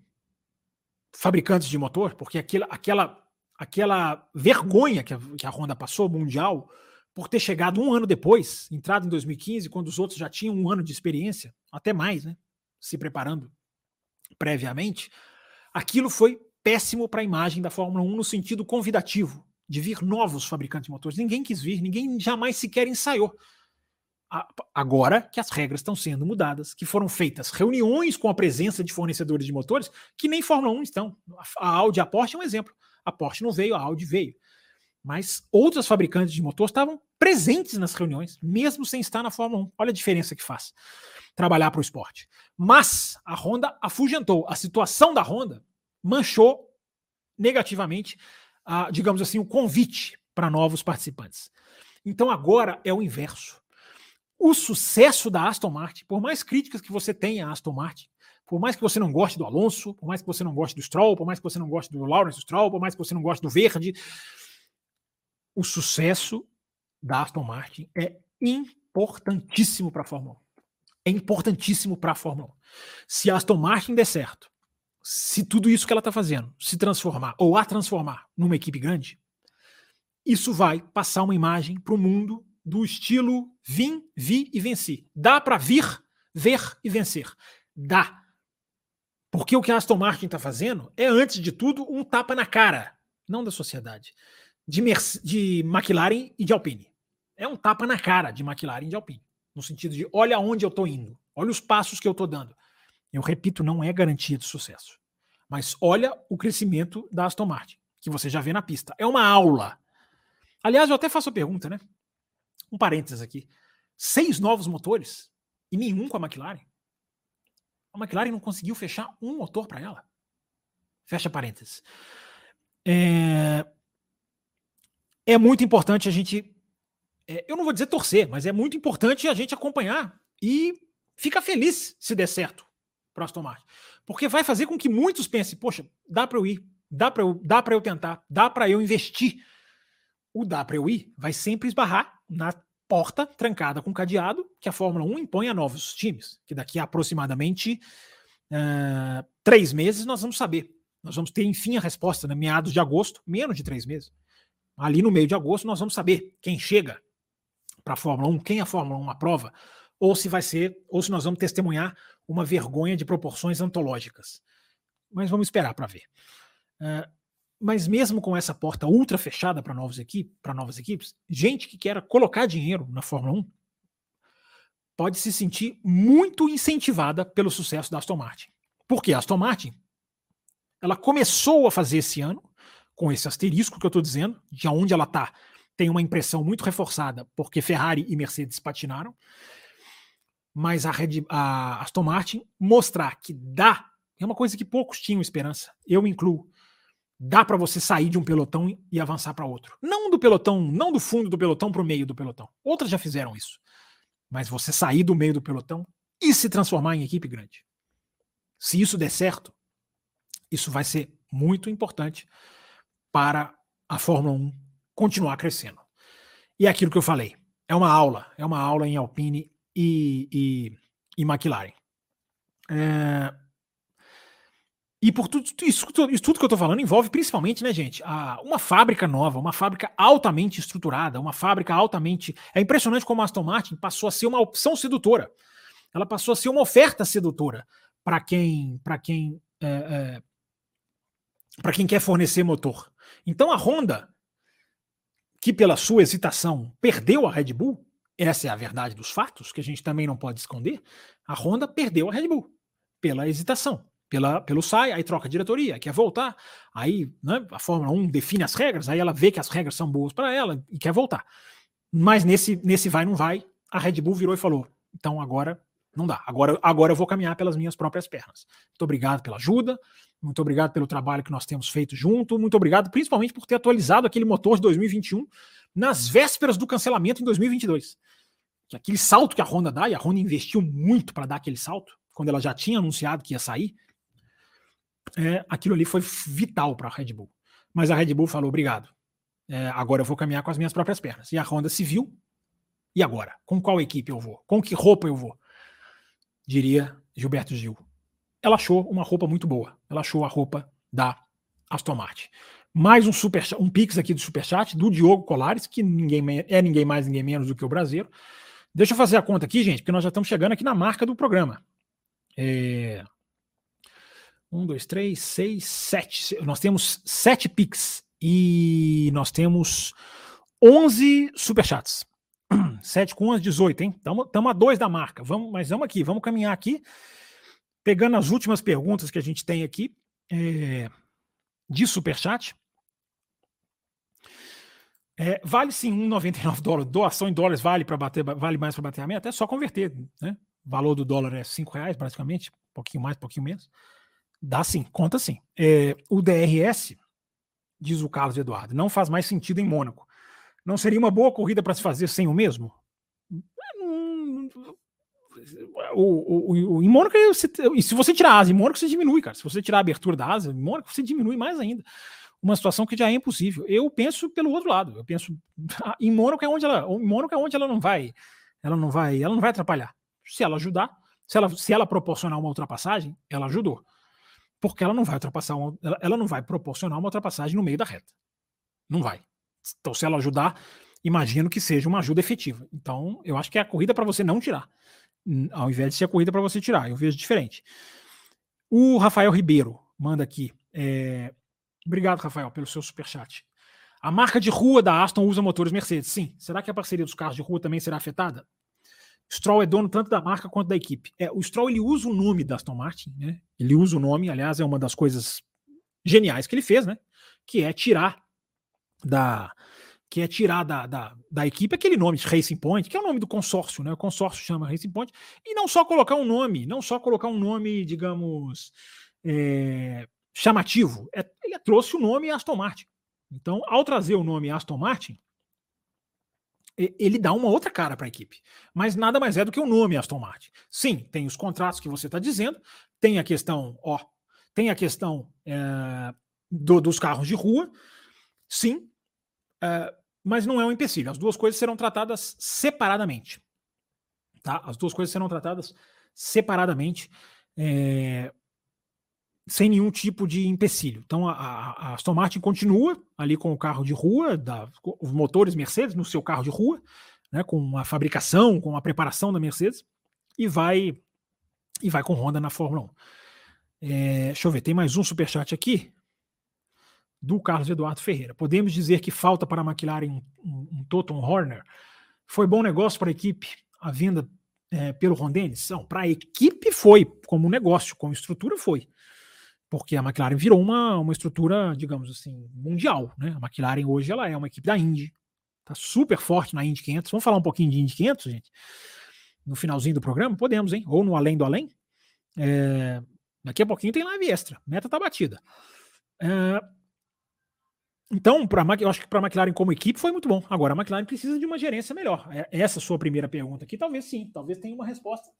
fabricantes de motor, porque aquela, aquela, aquela vergonha que a, que a Honda passou mundial por ter chegado um ano depois, entrado em 2015, quando os outros já tinham um ano de experiência, até mais, né? Se preparando previamente, aquilo foi péssimo para a imagem da Fórmula 1 no sentido convidativo, de vir novos fabricantes de motores. Ninguém quis vir, ninguém jamais sequer ensaiou. Agora que as regras estão sendo mudadas, que foram feitas reuniões com a presença de fornecedores de motores que nem Fórmula 1 estão. A Audi e a Porsche é um exemplo. A Porsche não veio, a Audi veio mas outras fabricantes de motor estavam presentes nas reuniões, mesmo sem estar na Fórmula 1. Olha a diferença que faz trabalhar para o esporte. Mas a Honda afugentou. A situação da Honda manchou negativamente, a, digamos assim, o convite para novos participantes. Então agora é o inverso. O sucesso da Aston Martin, por mais críticas que você tenha à Aston Martin, por mais que você não goste do Alonso, por mais que você não goste do Stroll, por mais que você não goste do Lawrence Stroll, por mais que você não goste do Verde, o sucesso da Aston Martin é importantíssimo para a Fórmula 1. É importantíssimo para a Fórmula 1. Se a Aston Martin der certo, se tudo isso que ela está fazendo se transformar ou a transformar numa equipe grande, isso vai passar uma imagem para o mundo do estilo vim, vi e venci. Dá para vir, ver e vencer. Dá. Porque o que a Aston Martin está fazendo é, antes de tudo, um tapa na cara, não da sociedade, de, Merce, de McLaren e de Alpine. É um tapa na cara de McLaren e de Alpine. No sentido de, olha onde eu estou indo, olha os passos que eu estou dando. Eu repito, não é garantia de sucesso. Mas olha o crescimento da Aston Martin, que você já vê na pista. É uma aula. Aliás, eu até faço a pergunta, né? Um parênteses aqui. Seis novos motores e nenhum com a McLaren. A McLaren não conseguiu fechar um motor para ela. Fecha parênteses. É... é muito importante a gente. É, eu não vou dizer torcer, mas é muito importante a gente acompanhar e ficar feliz se der certo para Aston Martin. Porque vai fazer com que muitos pensem: poxa, dá para eu ir, dá para eu, dá eu tentar, dá para eu investir. O dá para eu ir vai sempre esbarrar na porta trancada com cadeado que a Fórmula 1 impõe a novos times, que daqui a aproximadamente uh, três meses nós vamos saber. Nós vamos ter, enfim, a resposta, né? meados de agosto, menos de três meses. Ali no meio de agosto nós vamos saber quem chega para a Fórmula 1, quem a Fórmula 1 aprova, ou se vai ser, ou se nós vamos testemunhar uma vergonha de proporções antológicas. Mas vamos esperar para ver. Uh, mas mesmo com essa porta ultra fechada para novas, equipe, novas equipes, gente que quer colocar dinheiro na Fórmula 1 pode se sentir muito incentivada pelo sucesso da Aston Martin. Porque a Aston Martin ela começou a fazer esse ano, com esse asterisco que eu estou dizendo, de onde ela está, tem uma impressão muito reforçada, porque Ferrari e Mercedes patinaram. Mas a, Red, a Aston Martin mostrar que dá, é uma coisa que poucos tinham esperança, eu incluo dá para você sair de um pelotão e avançar para outro. Não do pelotão, não do fundo do pelotão para o meio do pelotão. Outras já fizeram isso. Mas você sair do meio do pelotão e se transformar em equipe grande. Se isso der certo, isso vai ser muito importante para a Fórmula 1 continuar crescendo. E é aquilo que eu falei. É uma aula, é uma aula em Alpine e, e, e McLaren. É, e por tudo isso, isso, tudo que eu estou falando envolve principalmente, né, gente, a, uma fábrica nova, uma fábrica altamente estruturada, uma fábrica altamente. É impressionante como a Aston Martin passou a ser uma opção sedutora. Ela passou a ser uma oferta sedutora para quem, para quem, é, é, para quem quer fornecer motor. Então a Honda, que pela sua hesitação perdeu a Red Bull, essa é a verdade dos fatos que a gente também não pode esconder. A Honda perdeu a Red Bull pela hesitação pela, pelo SAI, aí troca a diretoria, quer voltar, aí né, a Fórmula 1 define as regras, aí ela vê que as regras são boas para ela e quer voltar. Mas nesse, nesse vai, não vai, a Red Bull virou e falou: então agora não dá, agora, agora eu vou caminhar pelas minhas próprias pernas. Muito obrigado pela ajuda, muito obrigado pelo trabalho que nós temos feito junto, muito obrigado principalmente por ter atualizado aquele motor de 2021 nas vésperas do cancelamento em 2022. Que aquele salto que a Honda dá, e a Honda investiu muito para dar aquele salto, quando ela já tinha anunciado que ia sair, é, aquilo ali foi vital para a Red Bull. Mas a Red Bull falou: obrigado, é, agora eu vou caminhar com as minhas próprias pernas. E a Honda se viu. E agora? Com qual equipe eu vou? Com que roupa eu vou? Diria Gilberto Gil. Ela achou uma roupa muito boa. Ela achou a roupa da Aston Martin. Mais um super um pix aqui do superchat do Diogo Colares, que ninguém é ninguém mais ninguém menos do que o brasileiro. Deixa eu fazer a conta aqui, gente, porque nós já estamos chegando aqui na marca do programa. É, um, dois, três, seis, sete. Nós temos sete Pix e nós temos 11 superchats. 7 com 11, 18, hein? Estamos a dois da marca. Vamos, mas vamos aqui, vamos caminhar aqui, pegando as últimas perguntas que a gente tem aqui é, de superchat. É, vale sim 1,99 dólares. Doação em dólares vale para bater, vale mais para bater a meta? É só converter, né? O valor do dólar é 5 reais, praticamente, um pouquinho mais, um pouquinho menos. Dá sim, conta sim. É, o DRS, diz o Carlos Eduardo, não faz mais sentido em Mônaco. Não seria uma boa corrida para se fazer sem o mesmo? O, o, o, em Mônaco, se, se você tirar a asa em Mônaco, você diminui, cara. Se você tirar a abertura da asa em Mônaco, você diminui mais ainda. Uma situação que já é impossível. Eu penso pelo outro lado. Eu penso em Mônaco é onde ela, em Mônaco é onde ela não vai, ela não vai, ela não vai atrapalhar. Se ela ajudar, se ela, se ela proporcionar uma ultrapassagem, ela ajudou porque ela não vai ultrapassar, uma, ela, ela não vai proporcionar uma ultrapassagem no meio da reta. Não vai. Então, se ela ajudar, imagino que seja uma ajuda efetiva. Então, eu acho que é a corrida para você não tirar, ao invés de ser a corrida para você tirar. Eu vejo diferente. O Rafael Ribeiro manda aqui. É... Obrigado, Rafael, pelo seu superchat. A marca de rua da Aston usa motores Mercedes. Sim. Será que a parceria dos carros de rua também será afetada? Stroll é dono tanto da marca quanto da equipe. É, o Stroll ele usa o nome da Aston Martin, né? Ele usa o nome, aliás, é uma das coisas geniais que ele fez, né? Que é tirar da que é tirar da, da, da equipe aquele nome de Racing Point, que é o nome do consórcio, né? O consórcio chama Racing Point, e não só colocar um nome, não só colocar um nome, digamos, é, chamativo. É, ele trouxe o nome Aston Martin. Então, ao trazer o nome Aston Martin, ele dá uma outra cara para a equipe. Mas nada mais é do que o nome Aston Martin. Sim, tem os contratos que você está dizendo, tem a questão, ó, tem a questão é, do, dos carros de rua, sim, é, mas não é um empecilho. As duas coisas serão tratadas separadamente. Tá? As duas coisas serão tratadas separadamente. É, sem nenhum tipo de empecilho. Então a, a, Aston Martin continua ali com o carro de rua, da, os motores Mercedes no seu carro de rua, né, com a fabricação, com a preparação da Mercedes, e vai e vai com Honda na Fórmula 1. É, deixa eu ver, tem mais um superchat aqui do Carlos Eduardo Ferreira. Podemos dizer que falta para a McLaren um, um, um Toton Horner? Foi bom negócio para a equipe a venda é, pelo Ron Dennis? Não, para a equipe foi, como negócio, como estrutura foi porque a McLaren virou uma, uma estrutura, digamos assim, mundial. Né? A McLaren hoje ela é uma equipe da Indy, tá super forte na Indy 500. Vamos falar um pouquinho de Indy 500, gente? No finalzinho do programa? Podemos, hein? Ou no Além do Além. É, daqui a pouquinho tem live extra. Meta tá batida. É, então, pra, eu acho que para a McLaren como equipe foi muito bom. Agora, a McLaren precisa de uma gerência melhor. É, essa sua primeira pergunta aqui, talvez sim, talvez tenha uma resposta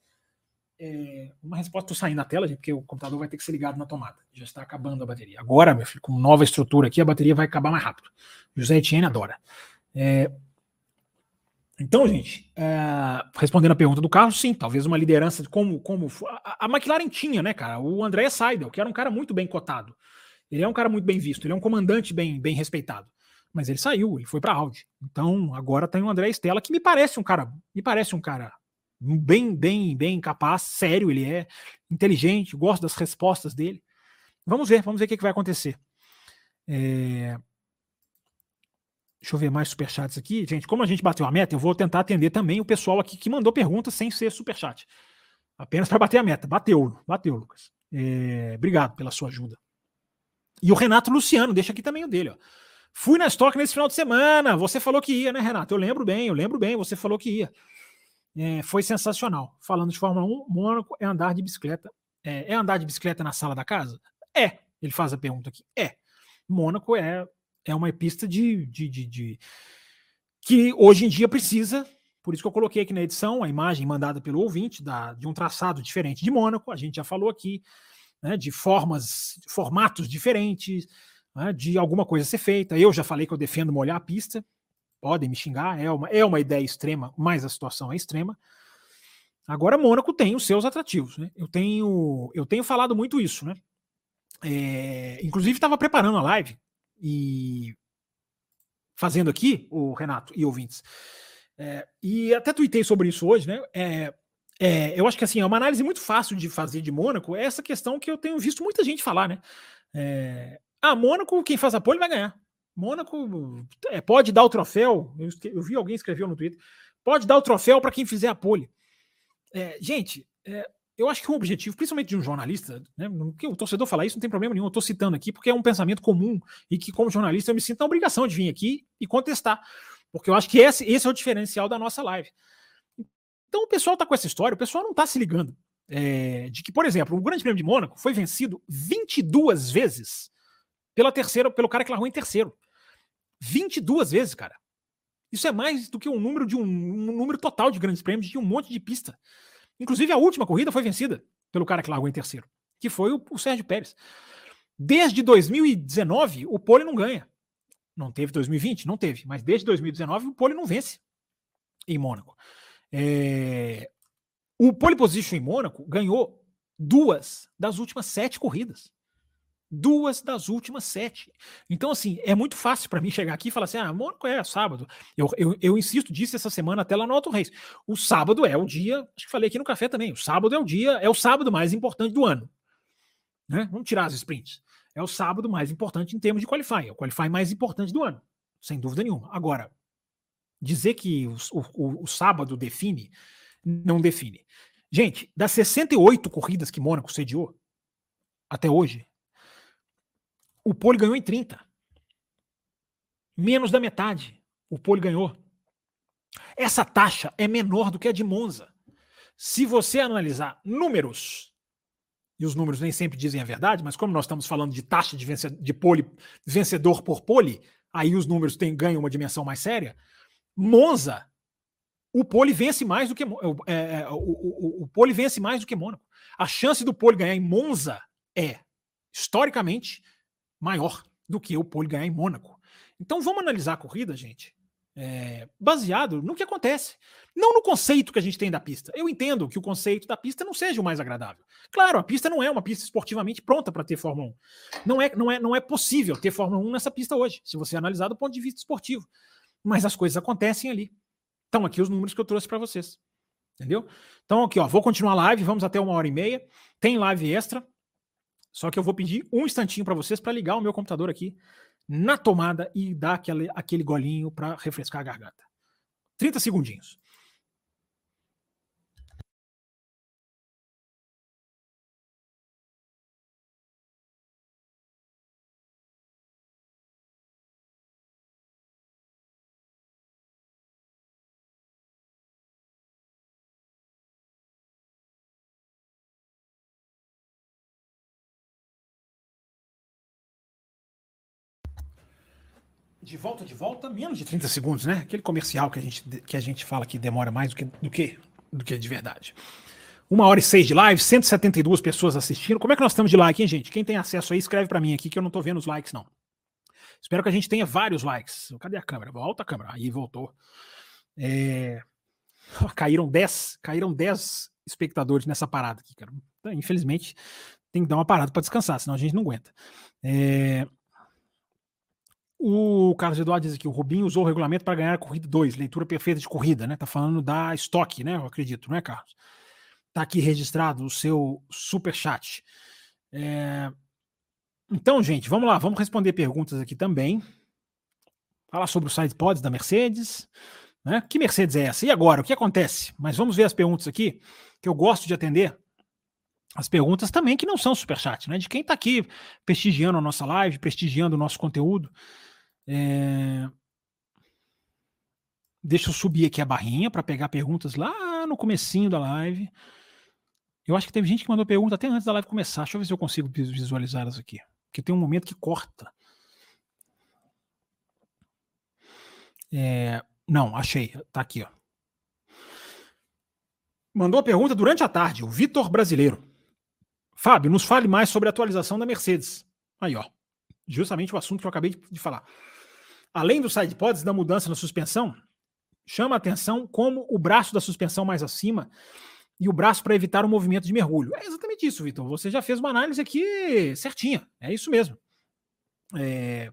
é, uma resposta saindo na tela, gente, porque o computador vai ter que ser ligado na tomada. Já está acabando a bateria. Agora, meu filho, com nova estrutura aqui, a bateria vai acabar mais rápido. José Etienne adora. É, então, gente, é, respondendo a pergunta do Carlos, sim, talvez uma liderança como como a, a McLaren tinha, né, cara? O André Seidel, que era um cara muito bem cotado. Ele é um cara muito bem visto, ele é um comandante bem, bem respeitado. Mas ele saiu, ele foi para Audi. Então, agora tem o André Stella, que me parece um cara, me parece um cara bem, bem, bem capaz, sério ele é, inteligente, gosto das respostas dele. Vamos ver, vamos ver o que, que vai acontecer. É... Deixa eu ver mais superchats aqui. Gente, como a gente bateu a meta, eu vou tentar atender também o pessoal aqui que mandou perguntas sem ser superchat. Apenas para bater a meta. Bateu, bateu, Lucas. É... Obrigado pela sua ajuda. E o Renato Luciano, deixa aqui também o dele. Ó. Fui na Stock nesse final de semana. Você falou que ia, né, Renato? Eu lembro bem, eu lembro bem. Você falou que ia é, foi sensacional. Falando de Fórmula 1, Mônaco é andar de bicicleta. É, é, andar de bicicleta na sala da casa? É. Ele faz a pergunta aqui. É. Mônaco é, é uma pista de, de, de, de, que hoje em dia precisa. Por isso que eu coloquei aqui na edição a imagem mandada pelo ouvinte da, de um traçado diferente de Mônaco. A gente já falou aqui né, de formas, formatos diferentes, né, de alguma coisa ser feita. Eu já falei que eu defendo molhar a pista podem me xingar, é uma, é uma ideia extrema, mas a situação é extrema. Agora, Mônaco tem os seus atrativos. Né? Eu, tenho, eu tenho falado muito isso. Né? É, inclusive, estava preparando a live e fazendo aqui, o Renato e ouvintes. É, e até tuitei sobre isso hoje. Né? É, é, eu acho que assim, é uma análise muito fácil de fazer de Mônaco, é essa questão que eu tenho visto muita gente falar. Né? É, ah, Mônaco, quem faz apoio vai ganhar. Mônaco é, pode dar o troféu. Eu, eu, vi alguém escreveu no Twitter. Pode dar o troféu para quem fizer a pole. É, gente, é, eu acho que o objetivo, principalmente de um jornalista, né, que o torcedor falar isso não tem problema nenhum. Eu estou citando aqui porque é um pensamento comum e que, como jornalista, eu me sinto na obrigação de vir aqui e contestar. Porque eu acho que esse, esse é o diferencial da nossa live. Então o pessoal está com essa história, o pessoal não está se ligando. É, de que, por exemplo, o Grande Prêmio de Mônaco foi vencido 22 vezes pela terceira, pelo cara que largou em terceiro. 22 vezes, cara. Isso é mais do que um número de um, um número total de grandes prêmios de um monte de pista. Inclusive, a última corrida foi vencida pelo cara que largou em terceiro, que foi o, o Sérgio Pérez. Desde 2019, o pole não ganha. Não teve 2020? Não teve. Mas desde 2019, o pole não vence em Mônaco. É... O pole position em Mônaco ganhou duas das últimas sete corridas. Duas das últimas sete. Então, assim, é muito fácil para mim chegar aqui e falar assim: ah, Mônaco é sábado. Eu, eu, eu insisto disso essa semana até lá no Auto Race. O sábado é o dia, acho que falei aqui no café também. O sábado é o dia, é o sábado mais importante do ano. Né? Vamos tirar as sprints. É o sábado mais importante em termos de qualify. É o qualify mais importante do ano, sem dúvida nenhuma. Agora, dizer que o, o, o sábado define não define. Gente, das 68 corridas que Mônaco sediou até hoje, o Pole ganhou em 30. Menos da metade o Pole ganhou. Essa taxa é menor do que a de Monza. Se você analisar números, e os números nem sempre dizem a verdade, mas como nós estamos falando de taxa de, vence, de pole, vencedor por pole, aí os números têm, ganham uma dimensão mais séria. Monza, o pole vence mais do que é, é, o, o, o pole vence mais do que Mônaco. A chance do pole ganhar em Monza é historicamente maior do que o pole ganhar em Mônaco. Então vamos analisar a corrida, gente, é, baseado no que acontece. Não no conceito que a gente tem da pista. Eu entendo que o conceito da pista não seja o mais agradável. Claro, a pista não é uma pista esportivamente pronta para ter Fórmula 1. Não é, não, é, não é possível ter Fórmula 1 nessa pista hoje, se você analisar do ponto de vista esportivo. Mas as coisas acontecem ali. Estão aqui os números que eu trouxe para vocês. Entendeu? Então, aqui, ó, vou continuar a live, vamos até uma hora e meia. Tem live extra. Só que eu vou pedir um instantinho para vocês para ligar o meu computador aqui na tomada e dar aquele, aquele golinho para refrescar a garganta. 30 segundinhos. De volta, de volta, menos de 30 segundos, né? Aquele comercial que a gente, que a gente fala que demora mais do que, do que, do que de verdade. Uma hora e seis de live, 172 pessoas assistindo. Como é que nós estamos de like, hein, gente? Quem tem acesso aí, escreve para mim aqui que eu não tô vendo os likes, não. Espero que a gente tenha vários likes. Cadê a câmera? Volta a câmera. Aí voltou. É... Caíram 10, caíram 10 espectadores nessa parada aqui, cara. Então, infelizmente, tem que dar uma parada para descansar, senão a gente não aguenta. É... O Carlos Eduardo diz aqui: o Rubinho usou o regulamento para ganhar a corrida 2, leitura perfeita de corrida, né? Tá falando da estoque, né? Eu acredito, não é, Carlos? Tá aqui registrado o seu super chat. É... Então, gente, vamos lá, vamos responder perguntas aqui também. Falar sobre o side pods da Mercedes. Né? Que Mercedes é essa? E agora? O que acontece? Mas vamos ver as perguntas aqui, que eu gosto de atender. As perguntas também que não são super chat, né? De quem está aqui prestigiando a nossa live, prestigiando o nosso conteúdo. É... Deixa eu subir aqui a barrinha para pegar perguntas lá no comecinho da live. Eu acho que teve gente que mandou pergunta até antes da live começar. Deixa eu ver se eu consigo visualizá-las aqui. Porque tem um momento que corta. É... Não, achei. Tá aqui, ó. Mandou a pergunta durante a tarde, o Vitor Brasileiro. Fábio, nos fale mais sobre a atualização da Mercedes. Aí, ó. Justamente o assunto que eu acabei de falar. Além dos sidepods da mudança na suspensão, chama atenção como o braço da suspensão mais acima e o braço para evitar o movimento de mergulho. É exatamente isso, Vitor. Você já fez uma análise aqui certinha. É isso mesmo. É...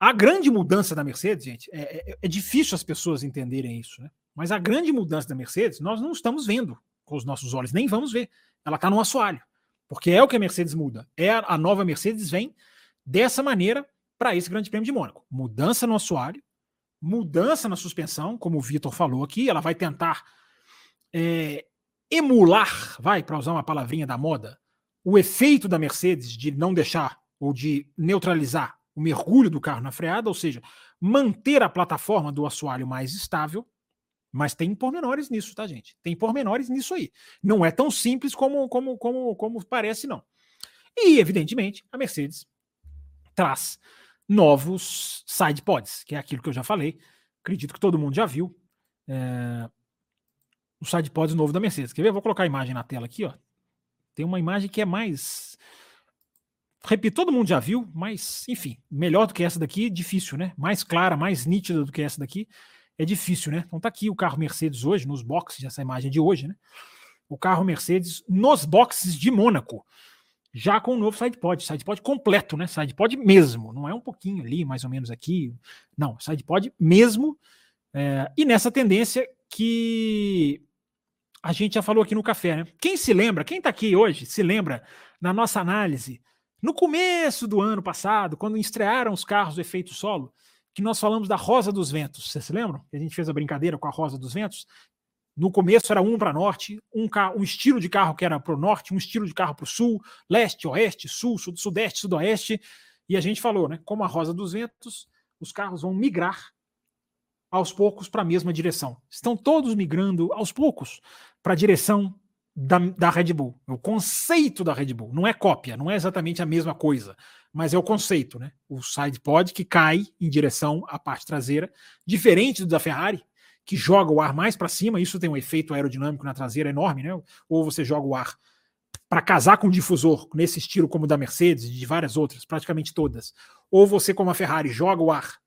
A grande mudança da Mercedes, gente, é, é, é, difícil as pessoas entenderem isso, né? Mas a grande mudança da Mercedes, nós não estamos vendo com os nossos olhos, nem vamos ver. Ela está no assoalho. Porque é o que a Mercedes muda. É a, a nova Mercedes vem dessa maneira para esse Grande Prêmio de Mônaco. Mudança no assoalho, mudança na suspensão, como o Vitor falou aqui, ela vai tentar é, emular, vai, para usar uma palavrinha da moda, o efeito da Mercedes de não deixar ou de neutralizar o mergulho do carro na freada, ou seja, manter a plataforma do assoalho mais estável, mas tem pormenores nisso, tá, gente? Tem pormenores nisso aí. Não é tão simples como, como, como, como parece, não. E, evidentemente, a Mercedes traz novos side pods, que é aquilo que eu já falei. Acredito que todo mundo já viu. É, o side pods novo da Mercedes. Quer ver? Eu vou colocar a imagem na tela aqui, ó. Tem uma imagem que é mais. Repito, todo mundo já viu, mas, enfim, melhor do que essa daqui, difícil, né? Mais clara, mais nítida do que essa daqui é difícil, né? Então tá aqui o carro Mercedes hoje, nos boxes, essa imagem de hoje, né? O carro Mercedes nos boxes de Mônaco, já com o novo sidepod, sidepod completo, né? Sidepod mesmo, não é um pouquinho ali, mais ou menos aqui, não, sidepod mesmo, é, e nessa tendência que a gente já falou aqui no café, né? Quem se lembra, quem tá aqui hoje, se lembra na nossa análise, no começo do ano passado, quando estrearam os carros do efeito solo, que nós falamos da Rosa dos Ventos. Vocês se lembram? A gente fez a brincadeira com a Rosa dos Ventos. No começo era um para norte, um, um, estilo de carro que era para o norte, um estilo de carro para o sul, leste, oeste, sul, sudeste, sudoeste. E a gente falou, né? Como a Rosa dos Ventos, os carros vão migrar aos poucos para a mesma direção. Estão todos migrando aos poucos para a direção da, da Red Bull. O conceito da Red Bull não é cópia, não é exatamente a mesma coisa, mas é o conceito, né? O side pod que cai em direção à parte traseira, diferente do da Ferrari, que joga o ar mais para cima, isso tem um efeito aerodinâmico na traseira enorme, né? Ou você joga o ar para casar com o difusor, nesse estilo como o da Mercedes e de várias outras, praticamente todas. Ou você, como a Ferrari, joga o ar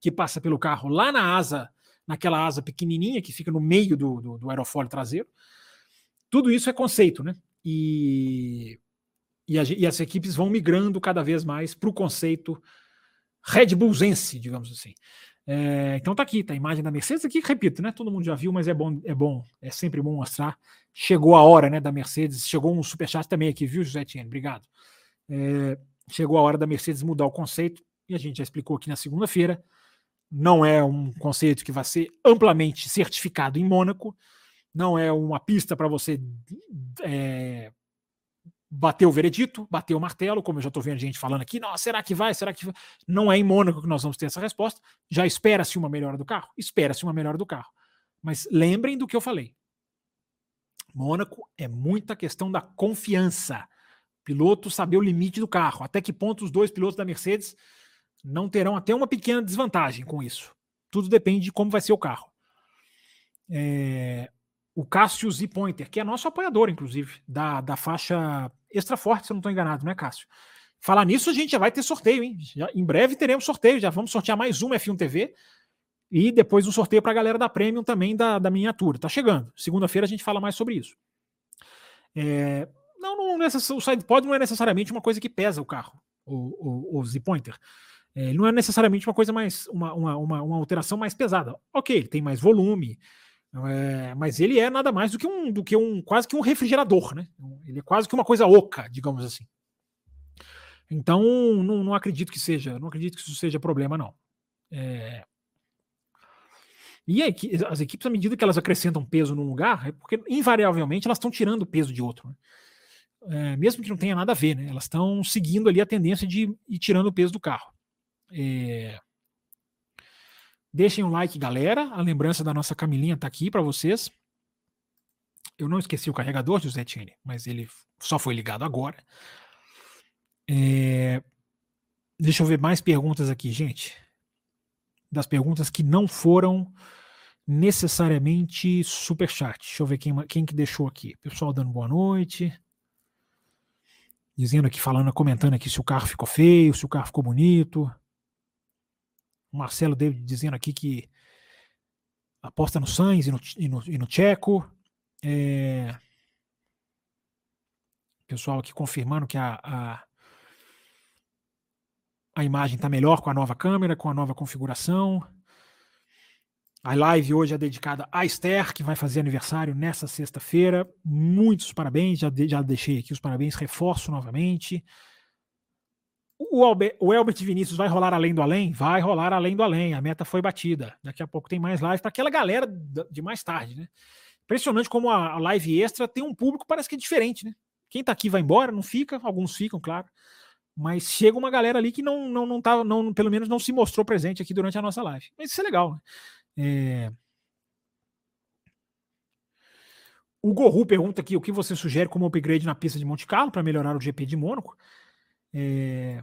que passa pelo carro lá na asa, naquela asa pequenininha que fica no meio do, do, do aerofólio traseiro. Tudo isso é conceito, né? E, e, a, e as equipes vão migrando cada vez mais para o conceito Red Bullzense, digamos assim. É, então tá aqui, tá a imagem da Mercedes aqui, repito, né? Todo mundo já viu, mas é bom, é bom, é sempre bom mostrar. Chegou a hora, né, da Mercedes. Chegou um superchat também aqui, viu, José Tiene? Obrigado. É, chegou a hora da Mercedes mudar o conceito e a gente já explicou aqui na segunda-feira. Não é um conceito que vai ser amplamente certificado em Mônaco. Não é uma pista para você é, bateu o veredito, bateu o martelo, como eu já estou vendo gente falando aqui, não, será que vai? Será que vai? Não é em Mônaco que nós vamos ter essa resposta. Já espera-se uma melhora do carro? Espera-se uma melhora do carro. Mas lembrem do que eu falei. Mônaco é muita questão da confiança. Piloto saber o limite do carro. Até que ponto os dois pilotos da Mercedes não terão até uma pequena desvantagem com isso. Tudo depende de como vai ser o carro. É, o Cássio Z Pointer, que é nosso apoiador, inclusive, da, da faixa extra forte, se eu não estou enganado, não é, Cássio? Falar nisso, a gente já vai ter sorteio, hein? Já, em breve teremos sorteio, já vamos sortear mais uma F1 TV e depois um sorteio para a galera da Premium também da, da miniatura. Tá chegando. Segunda-feira a gente fala mais sobre isso. É, não, não necess... o SidePod não é necessariamente uma coisa que pesa o carro, o, o, o Z-Pointer. É, não é necessariamente uma coisa mais, uma, uma, uma, uma alteração mais pesada. Ok, ele tem mais volume, é, mas ele é nada mais do que um, do que um quase que um refrigerador, né? Ele é quase que uma coisa oca, digamos assim. Então, não, não acredito que seja, não acredito que isso seja problema, não. É... E as equipes, à medida que elas acrescentam peso num lugar, é porque invariavelmente elas estão tirando peso de outro. Né? É, mesmo que não tenha nada a ver, né? Elas estão seguindo ali a tendência de ir tirando o peso do carro. É... Deixem um like, galera. A lembrança da nossa Camilinha tá aqui para vocês. Eu não esqueci o carregador, José Tini, mas ele só foi ligado agora. É... Deixa eu ver mais perguntas aqui, gente. Das perguntas que não foram necessariamente superchat. Deixa eu ver quem, quem que deixou aqui. Pessoal dando boa noite. Dizendo aqui, falando, comentando aqui se o carro ficou feio, se o carro ficou bonito. O Marcelo David dizendo aqui que aposta no Sainz e no, e no, e no Checo. É... Pessoal aqui confirmando que a, a, a imagem está melhor com a nova câmera, com a nova configuração. A live hoje é dedicada a Esther, que vai fazer aniversário nessa sexta-feira. Muitos parabéns, já, de, já deixei aqui os parabéns, reforço novamente. O, Albert, o Elbert Vinícius vai rolar além do além? Vai rolar além do além. A meta foi batida. Daqui a pouco tem mais live para aquela galera de mais tarde, né? Impressionante como a, live extra tem um público parece que é diferente, né? Quem tá aqui vai embora, não fica, alguns ficam, claro. Mas chega uma galera ali que não, não, não tá, não, pelo menos não se mostrou presente aqui durante a nossa live. Mas isso é legal, né? É... O Gorru pergunta aqui o que você sugere como upgrade na pista de Monte Carlo para melhorar o GP de Mônaco. É...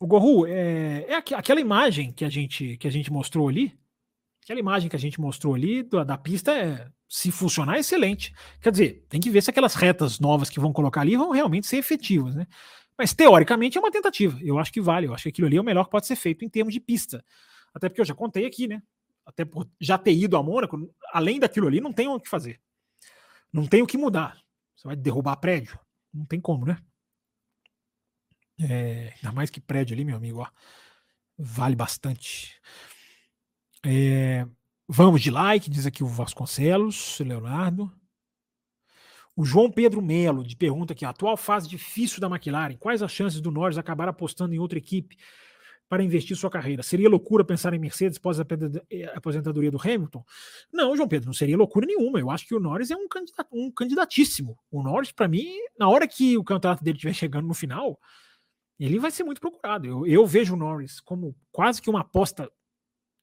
O Gorru, é, é aquela imagem que a gente que a gente mostrou ali, aquela imagem que a gente mostrou ali da, da pista é, se funcionar, é excelente. Quer dizer, tem que ver se aquelas retas novas que vão colocar ali vão realmente ser efetivas, né? Mas teoricamente é uma tentativa. Eu acho que vale. Eu acho que aquilo ali é o melhor que pode ser feito em termos de pista. Até porque eu já contei aqui, né? Até por já ter ido a Mônaco, além daquilo ali, não tem o que fazer. Não tem o que mudar. Você vai derrubar prédio? Não tem como, né? É, ainda mais que prédio ali, meu amigo, ó, vale bastante. É, vamos de like, diz aqui o Vasconcelos, Leonardo. O João Pedro Melo de pergunta aqui: atual fase difícil da McLaren, quais as chances do Norris acabar apostando em outra equipe? para investir sua carreira. Seria loucura pensar em Mercedes após a eh, aposentadoria do Hamilton? Não, João Pedro, não seria loucura nenhuma. Eu acho que o Norris é um, candidato, um candidatíssimo. O Norris, para mim, na hora que o campeonato dele estiver chegando no final, ele vai ser muito procurado. Eu, eu vejo o Norris como quase que uma aposta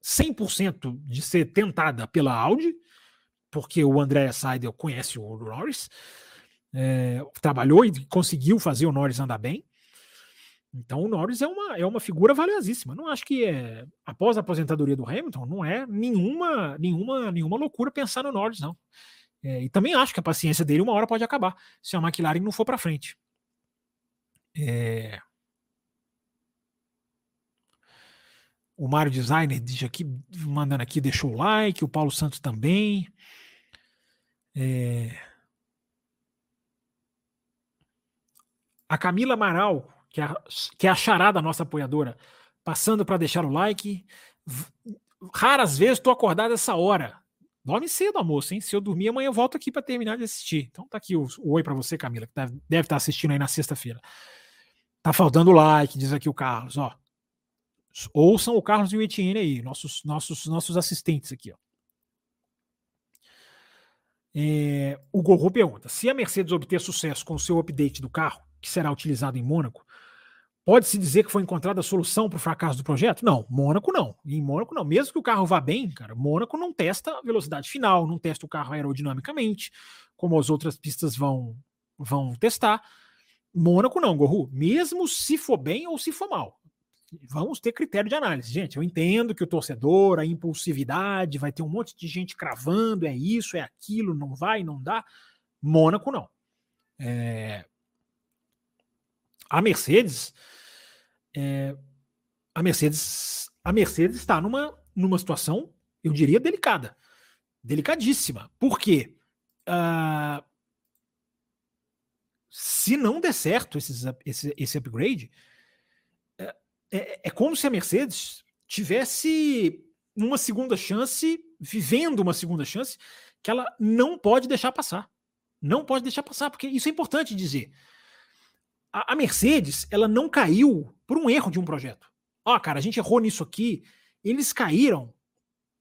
100% de ser tentada pela Audi, porque o André Seidel conhece o Norris, é, trabalhou e conseguiu fazer o Norris andar bem. Então o Norris é uma, é uma figura valiosíssima. Não acho que é, após a aposentadoria do Hamilton, não é nenhuma, nenhuma, nenhuma loucura pensar no Norris, não. É, e também acho que a paciência dele uma hora pode acabar se a McLaren não for para frente. É... O Mário Designer diz aqui, mandando aqui, deixou o like, o Paulo Santos também. É... A Camila Amaral que é, que é a charada nossa apoiadora, passando para deixar o like. Raras vezes estou acordado essa hora. Dorme cedo, almoço, hein? Se eu dormir amanhã eu volto aqui para terminar de assistir. Então tá aqui o, o oi para você, Camila, que deve, deve estar tá assistindo aí na sexta-feira. Tá faltando like, diz aqui o Carlos, ó. Ouçam o Carlos e o Etienne aí, nossos, nossos, nossos assistentes aqui, ó. É, o Gorro pergunta: se a Mercedes obter sucesso com o seu update do carro, que será utilizado em Mônaco, Pode-se dizer que foi encontrada a solução para o fracasso do projeto? Não, Mônaco não. Em Mônaco não. Mesmo que o carro vá bem, cara, Mônaco não testa a velocidade final, não testa o carro aerodinamicamente, como as outras pistas vão, vão testar. Mônaco não, Gorru. Mesmo se for bem ou se for mal. Vamos ter critério de análise. Gente, eu entendo que o torcedor, a impulsividade, vai ter um monte de gente cravando, é isso, é aquilo, não vai, não dá. Mônaco não. É... A Mercedes é, a Mercedes a Mercedes está numa, numa situação, eu diria, delicada. Delicadíssima. Por quê? Uh, se não der certo esses, esse, esse upgrade, é, é, é como se a Mercedes tivesse uma segunda chance, vivendo uma segunda chance, que ela não pode deixar passar. Não pode deixar passar, porque isso é importante dizer a, a Mercedes, ela não caiu por um erro de um projeto. Ó, oh, cara, a gente errou nisso aqui. Eles caíram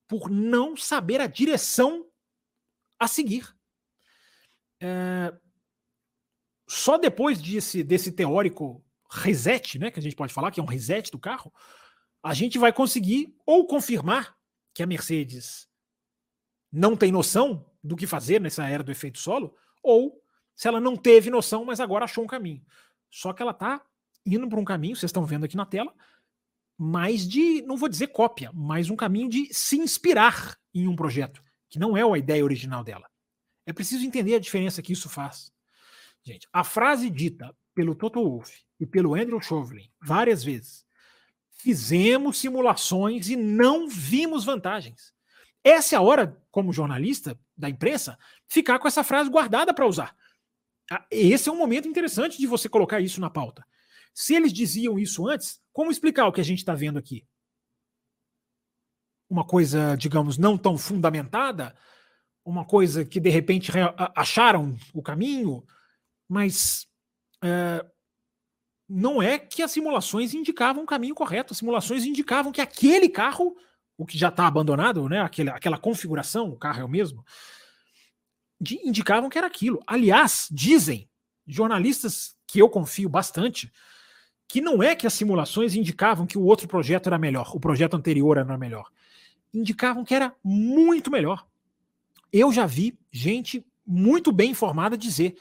por não saber a direção a seguir. É, só depois desse, desse teórico reset, né, que a gente pode falar que é um reset do carro, a gente vai conseguir ou confirmar que a Mercedes não tem noção do que fazer nessa era do efeito solo, ou se ela não teve noção, mas agora achou um caminho. Só que ela está indo para um caminho, vocês estão vendo aqui na tela, mais de, não vou dizer cópia, mas um caminho de se inspirar em um projeto, que não é a ideia original dela. É preciso entender a diferença que isso faz. Gente, a frase dita pelo Toto Wolff e pelo Andrew Chauvelin várias vezes, fizemos simulações e não vimos vantagens. Essa é a hora, como jornalista da imprensa, ficar com essa frase guardada para usar. Ah, esse é um momento interessante de você colocar isso na pauta. Se eles diziam isso antes, como explicar o que a gente está vendo aqui? Uma coisa, digamos, não tão fundamentada, uma coisa que de repente acharam o caminho, mas é, não é que as simulações indicavam o caminho correto. As simulações indicavam que aquele carro, o que já está abandonado, né, aquela, aquela configuração, o carro é o mesmo, de, indicavam que era aquilo. Aliás, dizem jornalistas que eu confio bastante que não é que as simulações indicavam que o outro projeto era melhor, o projeto anterior era melhor. Indicavam que era muito melhor. Eu já vi gente muito bem informada dizer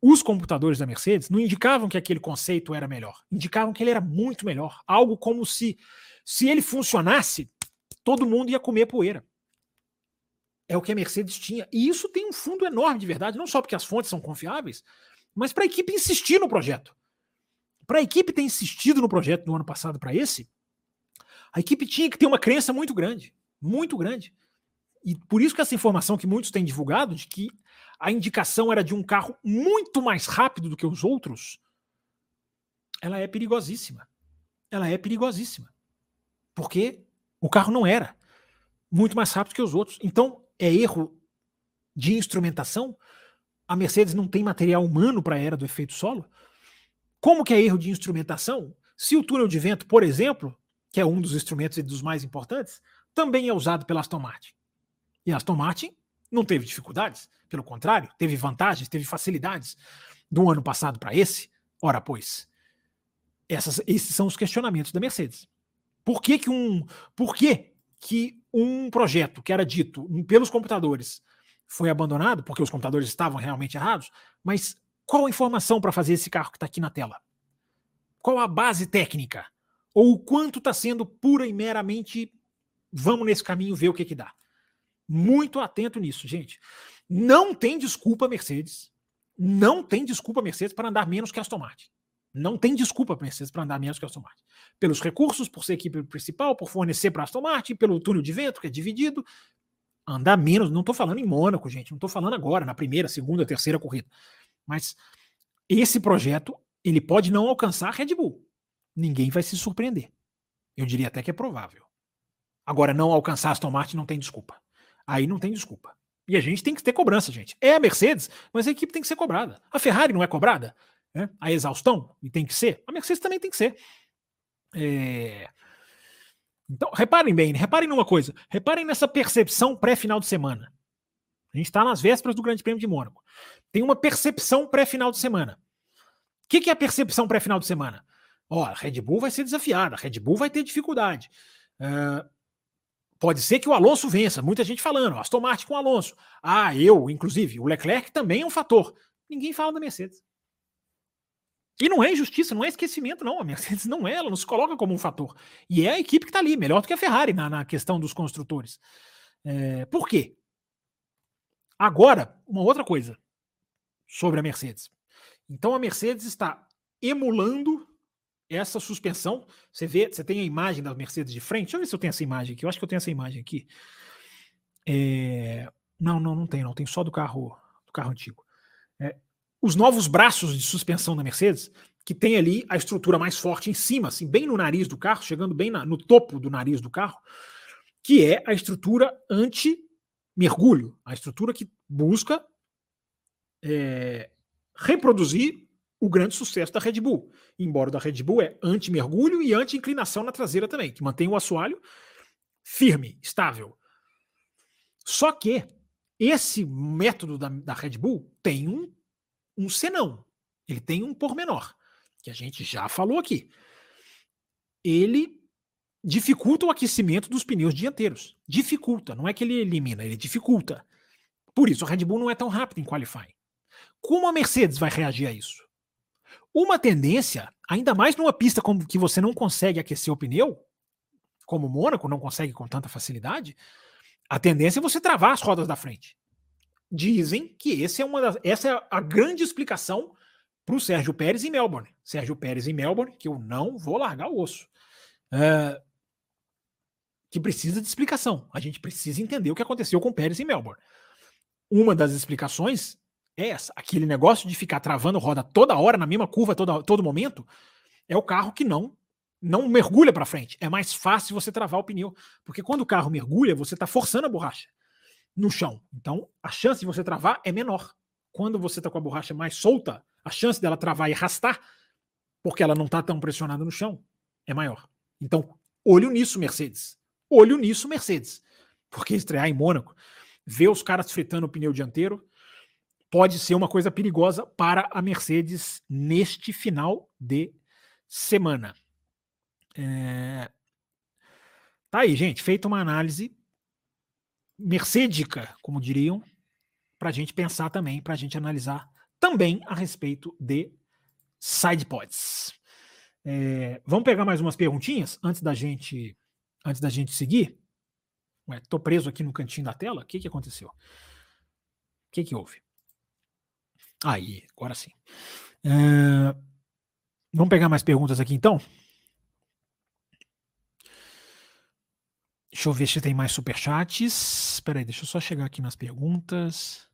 os computadores da Mercedes não indicavam que aquele conceito era melhor, indicavam que ele era muito melhor. Algo como se, se ele funcionasse, todo mundo ia comer poeira é o que a Mercedes tinha. E isso tem um fundo enorme de verdade, não só porque as fontes são confiáveis, mas para a equipe insistir no projeto. Para a equipe ter insistido no projeto no ano passado para esse, a equipe tinha que ter uma crença muito grande, muito grande. E por isso que essa informação que muitos têm divulgado de que a indicação era de um carro muito mais rápido do que os outros, ela é perigosíssima. Ela é perigosíssima. Porque o carro não era muito mais rápido que os outros. Então, é erro de instrumentação? A Mercedes não tem material humano para a era do efeito solo? Como que é erro de instrumentação? Se o túnel de vento, por exemplo, que é um dos instrumentos e dos mais importantes, também é usado pela Aston Martin. E a Aston Martin não teve dificuldades, pelo contrário, teve vantagens, teve facilidades do ano passado para esse. Ora, pois, essas, esses são os questionamentos da Mercedes. Por que, que um, por que, que um projeto que era dito pelos computadores foi abandonado, porque os computadores estavam realmente errados, mas qual a informação para fazer esse carro que está aqui na tela? Qual a base técnica? Ou o quanto está sendo pura e meramente vamos nesse caminho ver o que, que dá? Muito atento nisso, gente. Não tem desculpa Mercedes. Não tem desculpa Mercedes para andar menos que Aston Martin. Não tem desculpa Mercedes para andar menos que Aston Martin. Pelos recursos, por ser equipe principal, por fornecer para Aston Martin, pelo túnel de vento que é dividido, andar menos. Não estou falando em Mônaco, gente. Não estou falando agora, na primeira, segunda, terceira corrida. Mas esse projeto, ele pode não alcançar Red Bull. Ninguém vai se surpreender. Eu diria até que é provável. Agora, não alcançar Aston Martin não tem desculpa. Aí não tem desculpa. E a gente tem que ter cobrança, gente. É a Mercedes, mas a equipe tem que ser cobrada. A Ferrari não é cobrada? Né? A exaustão? Tem que ser? A Mercedes também tem que ser. É... Então, reparem bem, reparem numa coisa. Reparem nessa percepção pré-final de semana. A gente está nas vésperas do Grande Prêmio de Mônaco. Tem uma percepção pré-final de semana. O que, que é a percepção pré-final de semana? Ó, a Red Bull vai ser desafiada, a Red Bull vai ter dificuldade. Uh, Pode ser que o Alonso vença, muita gente falando, Aston Martin com o Alonso. Ah, eu, inclusive, o Leclerc também é um fator. Ninguém fala da Mercedes. E não é injustiça, não é esquecimento, não. A Mercedes não é, ela não se coloca como um fator. E é a equipe que está ali, melhor do que a Ferrari na, na questão dos construtores. É, por quê? Agora, uma outra coisa sobre a Mercedes. Então a Mercedes está emulando essa suspensão, você vê, você tem a imagem da Mercedes de frente. Deixa eu ver se eu tenho essa imagem aqui. Eu acho que eu tenho essa imagem aqui. É... Não, não, não tem, não. Tem só do carro, do carro antigo. É... Os novos braços de suspensão da Mercedes, que tem ali a estrutura mais forte em cima, assim, bem no nariz do carro, chegando bem na, no topo do nariz do carro, que é a estrutura anti-mergulho, a estrutura que busca é, reproduzir o grande sucesso da Red Bull. Embora da Red Bull é anti-mergulho e anti-inclinação na traseira também, que mantém o assoalho firme, estável. Só que esse método da, da Red Bull tem um, um senão. Ele tem um pormenor, que a gente já falou aqui. Ele dificulta o aquecimento dos pneus dianteiros. Dificulta, não é que ele elimina, ele dificulta. Por isso, a Red Bull não é tão rápida em qualifying. Como a Mercedes vai reagir a isso? Uma tendência, ainda mais numa pista como que você não consegue aquecer o pneu, como o Mônaco não consegue com tanta facilidade, a tendência é você travar as rodas da frente. Dizem que esse é uma das, essa é a grande explicação para o Sérgio Pérez em Melbourne. Sérgio Pérez em Melbourne, que eu não vou largar o osso. Uh, que precisa de explicação. A gente precisa entender o que aconteceu com o Pérez em Melbourne. Uma das explicações é essa. Aquele negócio de ficar travando roda toda hora, na mesma curva, toda, todo momento, é o carro que não não mergulha para frente. É mais fácil você travar o pneu. Porque quando o carro mergulha, você está forçando a borracha no chão. Então, a chance de você travar é menor. Quando você está com a borracha mais solta, a chance dela travar e arrastar, porque ela não está tão pressionada no chão, é maior. Então, olho nisso, Mercedes. Olho nisso, Mercedes. Porque estrear em Mônaco, ver os caras fritando o pneu dianteiro, pode ser uma coisa perigosa para a Mercedes neste final de semana. É... Tá aí, gente, feita uma análise mercedica, como diriam, para a gente pensar também, para a gente analisar também a respeito de sidepods. É, vamos pegar mais umas perguntinhas antes da gente antes da gente seguir. Tô preso aqui no cantinho da tela. O que, que aconteceu? O que, que houve? Aí, agora sim. Vamos pegar mais perguntas aqui então? Deixa eu ver se tem mais superchats. Espera aí, deixa eu só chegar aqui nas perguntas.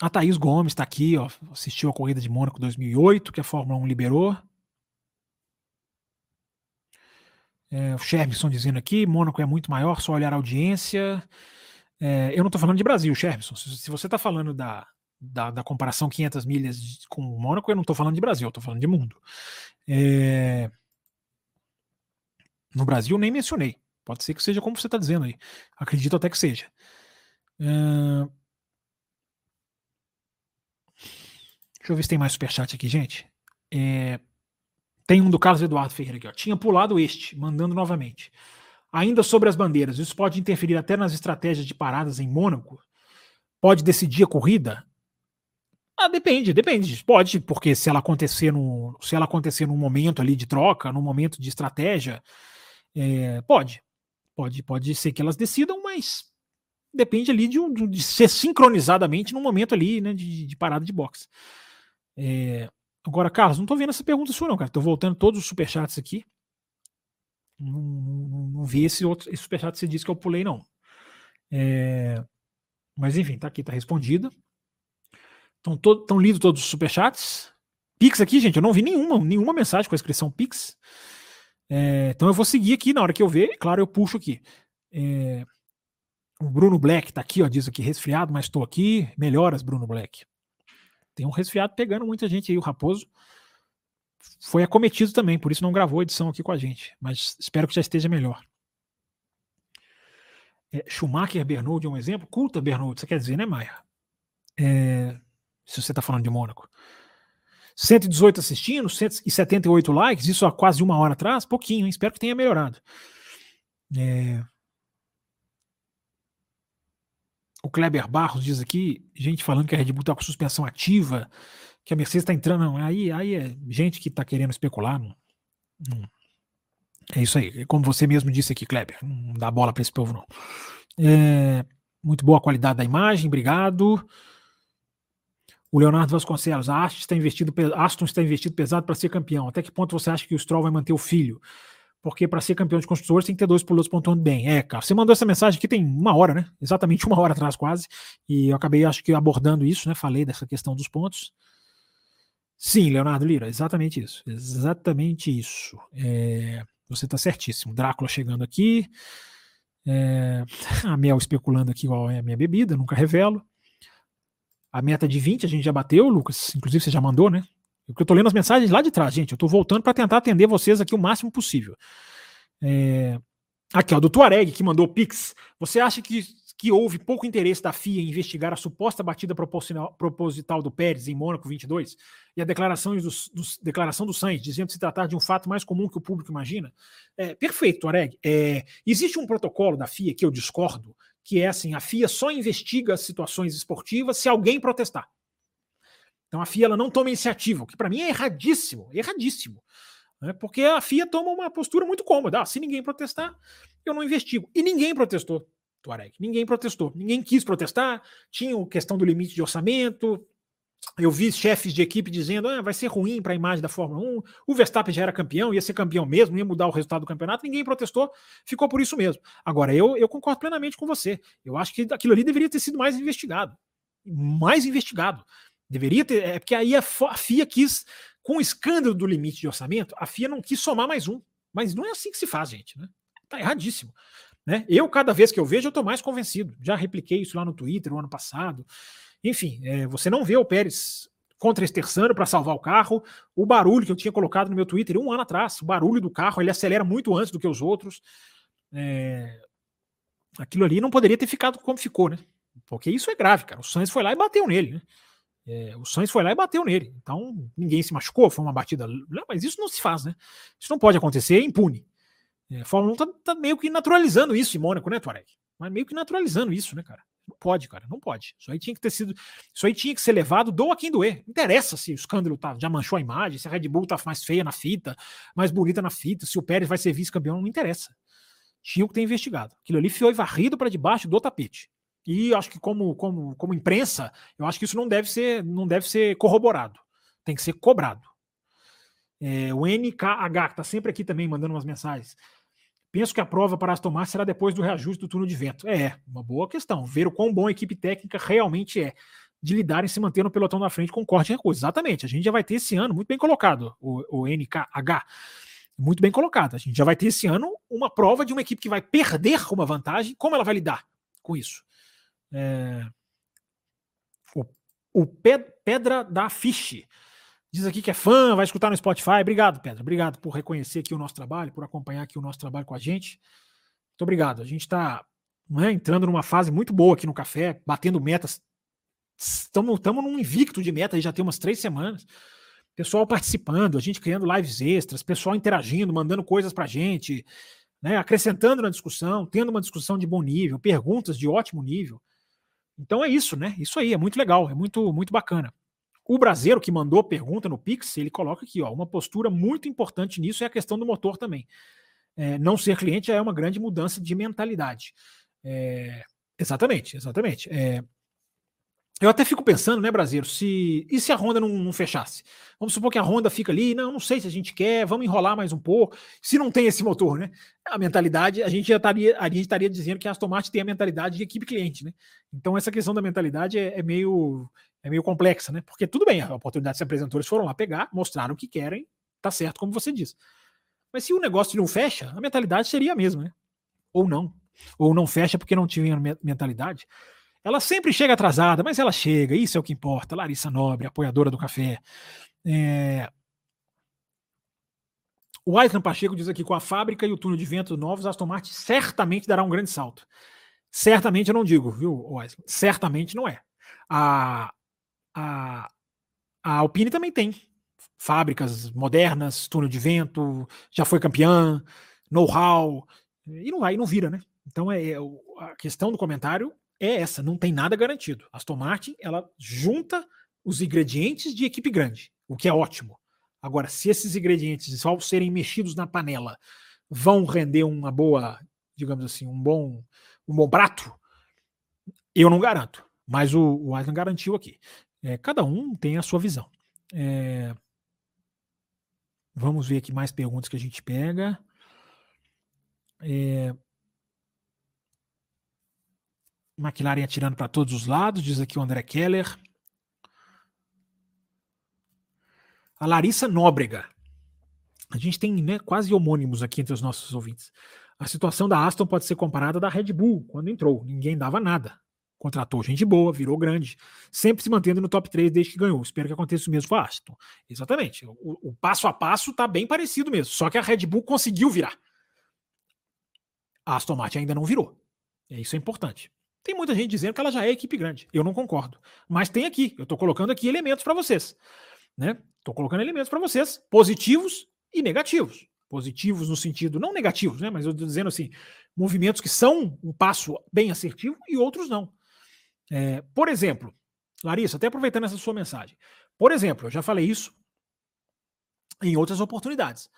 A Thaís Gomes está aqui, ó, assistiu a corrida de Mônaco 2008, que a Fórmula 1 liberou. É, o Shermisson dizendo aqui, Mônaco é muito maior, só olhar a audiência. É, eu não estou falando de Brasil, Shermisson. Se, se você está falando da, da, da comparação 500 milhas com Mônaco, eu não estou falando de Brasil, estou falando de mundo. É... No Brasil, nem mencionei. Pode ser que seja como você está dizendo aí. Acredito até que seja. Uh... Deixa eu ver se tem mais superchat aqui, gente. É... Tem um do Carlos Eduardo Ferreira aqui. Ó. Tinha pulado este, mandando novamente. Ainda sobre as bandeiras, isso pode interferir até nas estratégias de paradas em Mônaco? Pode decidir a corrida? Ah, depende, depende. Pode, porque se ela acontecer no, se ela acontecer num momento ali de troca, num momento de estratégia, é, pode. Pode, pode ser que elas decidam, mas depende ali de, de ser sincronizadamente no momento ali, né, de, de parada de boxe. É, agora, Carlos, não tô vendo essa pergunta sua não, cara. Tô voltando todos os superchats aqui. Não, não, não vi esse outro esse superchat que você disse que eu pulei, não. É, mas enfim, tá aqui, tá respondida. Estão to, lidos todos os superchats. Pix aqui, gente, eu não vi nenhuma, nenhuma mensagem com a inscrição Pix. É, então eu vou seguir aqui na hora que eu ver, claro, eu puxo aqui. É, o Bruno Black tá aqui, ó, diz aqui, resfriado, mas estou aqui. Melhoras, Bruno Black. Tem um resfriado pegando muita gente aí, o Raposo. Foi acometido também, por isso não gravou a edição aqui com a gente. Mas espero que já esteja melhor. É, Schumacher Bernold é um exemplo? Culta Bernold, você quer dizer, né, Maia? É, se você está falando de Mônaco. 118 assistindo, 178 likes, isso há quase uma hora atrás, pouquinho, hein? espero que tenha melhorado. É... O Kleber Barros diz aqui, gente falando que a Red Bull está com suspensão ativa, que a Mercedes está entrando, não, aí, aí é gente que está querendo especular. Não, não, é isso aí, como você mesmo disse aqui, Kleber, não dá bola para esse povo não. É, muito boa qualidade da imagem, obrigado. O Leonardo Vasconcelos, a Aston está investido, Aston está investido pesado para ser campeão. Até que ponto você acha que o Stroll vai manter o filho? Porque para ser campeão de construtores tem que ter dois pilotos pontuando bem. É, cara, você mandou essa mensagem aqui tem uma hora, né? Exatamente uma hora atrás, quase. E eu acabei, acho que, abordando isso, né? Falei dessa questão dos pontos. Sim, Leonardo Lira, exatamente isso. Exatamente isso. É, você está certíssimo. Drácula chegando aqui. É, a Mel especulando aqui qual é a minha bebida, nunca revelo. A meta de 20 a gente já bateu, Lucas. Inclusive você já mandou, né? Eu estou lendo as mensagens lá de trás, gente. Eu estou voltando para tentar atender vocês aqui o máximo possível. É... Aqui, ó, do Tuareg, que mandou Pix. Você acha que, que houve pouco interesse da FIA em investigar a suposta batida proposital do Pérez em Mônaco 22 e a declaração do, declaração do Sainz, dizendo se tratar de um fato mais comum que o público imagina? É, perfeito, Tuareg. É, existe um protocolo da FIA que eu discordo, que é assim: a FIA só investiga situações esportivas se alguém protestar. Então a FIA ela não toma iniciativa, o que para mim é erradíssimo, erradíssimo. Né? Porque a FIA toma uma postura muito cômoda. Ah, se ninguém protestar, eu não investigo. E ninguém protestou, Tuareg. Ninguém protestou. Ninguém quis protestar. Tinha a questão do limite de orçamento, eu vi chefes de equipe dizendo ah, vai ser ruim para a imagem da Fórmula 1. O Verstappen já era campeão, ia ser campeão mesmo, ia mudar o resultado do campeonato. Ninguém protestou, ficou por isso mesmo. Agora, eu, eu concordo plenamente com você. Eu acho que aquilo ali deveria ter sido mais investigado. Mais investigado. Deveria ter. É porque aí a, a FIA quis, com o escândalo do limite de orçamento, a FIA não quis somar mais um. Mas não é assim que se faz, gente. Né? Tá erradíssimo. Né? Eu, cada vez que eu vejo, eu estou mais convencido. Já repliquei isso lá no Twitter o ano passado. Enfim, é, você não vê o Pérez contra-esterçando para salvar o carro. O barulho que eu tinha colocado no meu Twitter um ano atrás, o barulho do carro, ele acelera muito antes do que os outros. É... Aquilo ali não poderia ter ficado como ficou, né? Porque isso é grave, cara. O Sainz foi lá e bateu nele, né? É, o Sainz foi lá e bateu nele. Então, ninguém se machucou, foi uma batida. Mas isso não se faz, né? Isso não pode acontecer, é impune. É, a Fórmula 1 tá, tá, meio que naturalizando isso em Mônaco, né, Tuareg? Mas meio que naturalizando isso, né, cara? Não pode, cara, não pode. Isso aí tinha que ter sido. Isso aí tinha que ser levado, doa quem doer. Não interessa se o escândalo tá, já manchou a imagem, se a Red Bull tá mais feia na fita, mais bonita na fita, se o Pérez vai ser vice-campeão, não interessa. Tinha que ter investigado. Aquilo ali foi varrido para debaixo do tapete. E acho que, como, como, como imprensa, eu acho que isso não deve ser, não deve ser corroborado. Tem que ser cobrado. É, o NKH, que está sempre aqui também mandando umas mensagens. Penso que a prova para Aston Martin será depois do reajuste do turno de vento. É, uma boa questão. Ver o quão bom a equipe técnica realmente é de lidar em se manter no pelotão da frente com corte de recursos. Exatamente. A gente já vai ter esse ano, muito bem colocado, o, o NKH. Muito bem colocado. A gente já vai ter esse ano uma prova de uma equipe que vai perder uma vantagem. Como ela vai lidar com isso? É... O, o Pedra da Fiche Diz aqui que é fã, vai escutar no Spotify. Obrigado, Pedro. Obrigado por reconhecer aqui o nosso trabalho, por acompanhar aqui o nosso trabalho com a gente. Muito obrigado. A gente está né, entrando numa fase muito boa aqui no café, batendo metas. Estamos num invicto de metas já tem umas três semanas. Pessoal participando, a gente criando lives extras, pessoal interagindo, mandando coisas para a gente, né, acrescentando na discussão, tendo uma discussão de bom nível, perguntas de ótimo nível. Então é isso, né? Isso aí, é muito legal, é muito, muito bacana. O brasileiro que mandou pergunta no Pix, ele coloca aqui, ó, uma postura muito importante nisso é a questão do motor também. É, não ser cliente já é uma grande mudança de mentalidade. É, exatamente, exatamente. É, eu até fico pensando, né, Brasileiro, se e se a Honda não, não, fechasse? Vamos supor que a Honda fica ali, não, não sei se a gente quer, vamos enrolar mais um pouco. Se não tem esse motor, né? A mentalidade, a gente já estaria, a gente estaria dizendo que a Aston Martin tem a mentalidade de equipe cliente, né? Então essa questão da mentalidade é, é meio é meio complexa, né? Porque tudo bem, a oportunidade se apresentou, eles foram lá pegar, mostraram o que querem, tá certo, como você diz. Mas se o negócio não fecha, a mentalidade seria a mesma, né? Ou não. Ou não fecha porque não tinha mentalidade. Ela sempre chega atrasada, mas ela chega, isso é o que importa. Larissa Nobre, apoiadora do café. É... O Aislan Pacheco diz aqui: com a fábrica e o túnel de vento novos, Aston Martin certamente dará um grande salto. Certamente eu não digo, viu, Aislan? Certamente não é. A, a, a Alpine também tem fábricas modernas, túnel de vento, já foi campeã, know-how, e não vai, não vira, né? Então é, é a questão do comentário é essa, não tem nada garantido. Aston Martin, ela junta os ingredientes de equipe grande, o que é ótimo. Agora, se esses ingredientes, ao serem mexidos na panela, vão render uma boa, digamos assim, um bom, um bom prato, eu não garanto. Mas o, o Aslan garantiu aqui. É, cada um tem a sua visão. É, vamos ver aqui mais perguntas que a gente pega. É, McLaren atirando para todos os lados, diz aqui o André Keller. A Larissa Nóbrega. A gente tem né, quase homônimos aqui entre os nossos ouvintes. A situação da Aston pode ser comparada à da Red Bull, quando entrou. Ninguém dava nada. Contratou gente boa, virou grande, sempre se mantendo no top 3 desde que ganhou. Espero que aconteça o mesmo com a Aston. Exatamente. O, o passo a passo está bem parecido mesmo. Só que a Red Bull conseguiu virar. A Aston Martin ainda não virou. É isso é importante. Tem muita gente dizendo que ela já é equipe grande. Eu não concordo. Mas tem aqui, eu estou colocando aqui elementos para vocês. Né? Estou colocando elementos para vocês, positivos e negativos. Positivos no sentido, não negativos, né? mas eu estou dizendo assim, movimentos que são um passo bem assertivo e outros não. É, por exemplo, Larissa, até aproveitando essa sua mensagem. Por exemplo, eu já falei isso em outras oportunidades.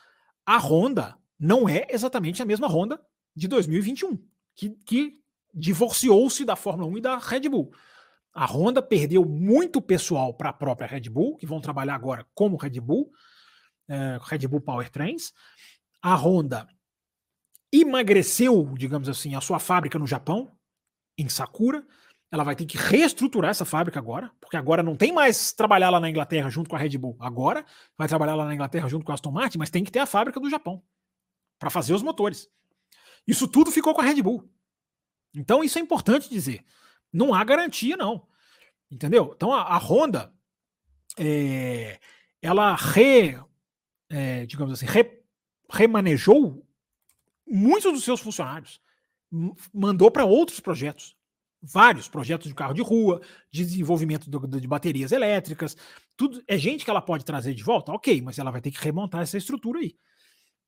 A Honda não é exatamente a mesma Honda de 2021, que, que divorciou-se da Fórmula 1 e da Red Bull. A Honda perdeu muito pessoal para a própria Red Bull, que vão trabalhar agora como Red Bull, é, Red Bull Powertrains. A Honda emagreceu, digamos assim, a sua fábrica no Japão, em Sakura. Ela vai ter que reestruturar essa fábrica agora, porque agora não tem mais trabalhar lá na Inglaterra junto com a Red Bull. Agora vai trabalhar lá na Inglaterra junto com a Aston Martin, mas tem que ter a fábrica do Japão para fazer os motores. Isso tudo ficou com a Red Bull. Então, isso é importante dizer. Não há garantia, não. Entendeu? Então, a, a Honda, é, ela re, é, digamos assim, re, remanejou muitos dos seus funcionários. Mandou para outros projetos. Vários projetos de carro de rua, de desenvolvimento do, de baterias elétricas. Tudo é gente que ela pode trazer de volta, ok, mas ela vai ter que remontar essa estrutura aí.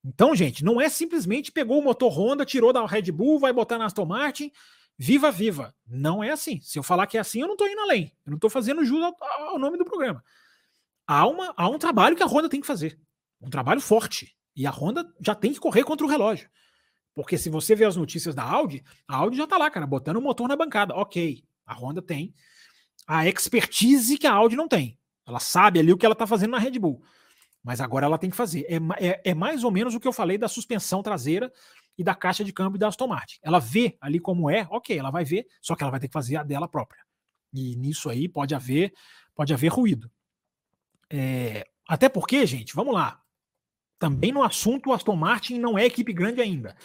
Então, gente, não é simplesmente pegou o motor Honda, tirou da Red Bull, vai botar na Aston Martin, viva, viva. Não é assim. Se eu falar que é assim, eu não estou indo além. Eu não estou fazendo jus ao, ao, nome do programa. Há, uma, há um trabalho que a Honda tem que fazer. Um trabalho forte. E a Honda já tem que correr contra o relógio. Porque se você vê as notícias da Audi, a Audi já está lá, cara, botando o motor na bancada. Ok, a Honda tem a expertise que a Audi não tem. Ela sabe ali o que ela está fazendo na Red Bull. Mas agora ela tem que fazer. É, é, é, mais ou menos o que eu falei da suspensão traseira e da caixa de câmbio da Aston Martin. Ela vê ali como é, ok, ela vai ver, só que ela vai ter que fazer a dela própria. E nisso aí pode haver, pode haver ruído. É, até porque, gente, vamos lá. Também no assunto, o Aston Martin não é equipe grande ainda.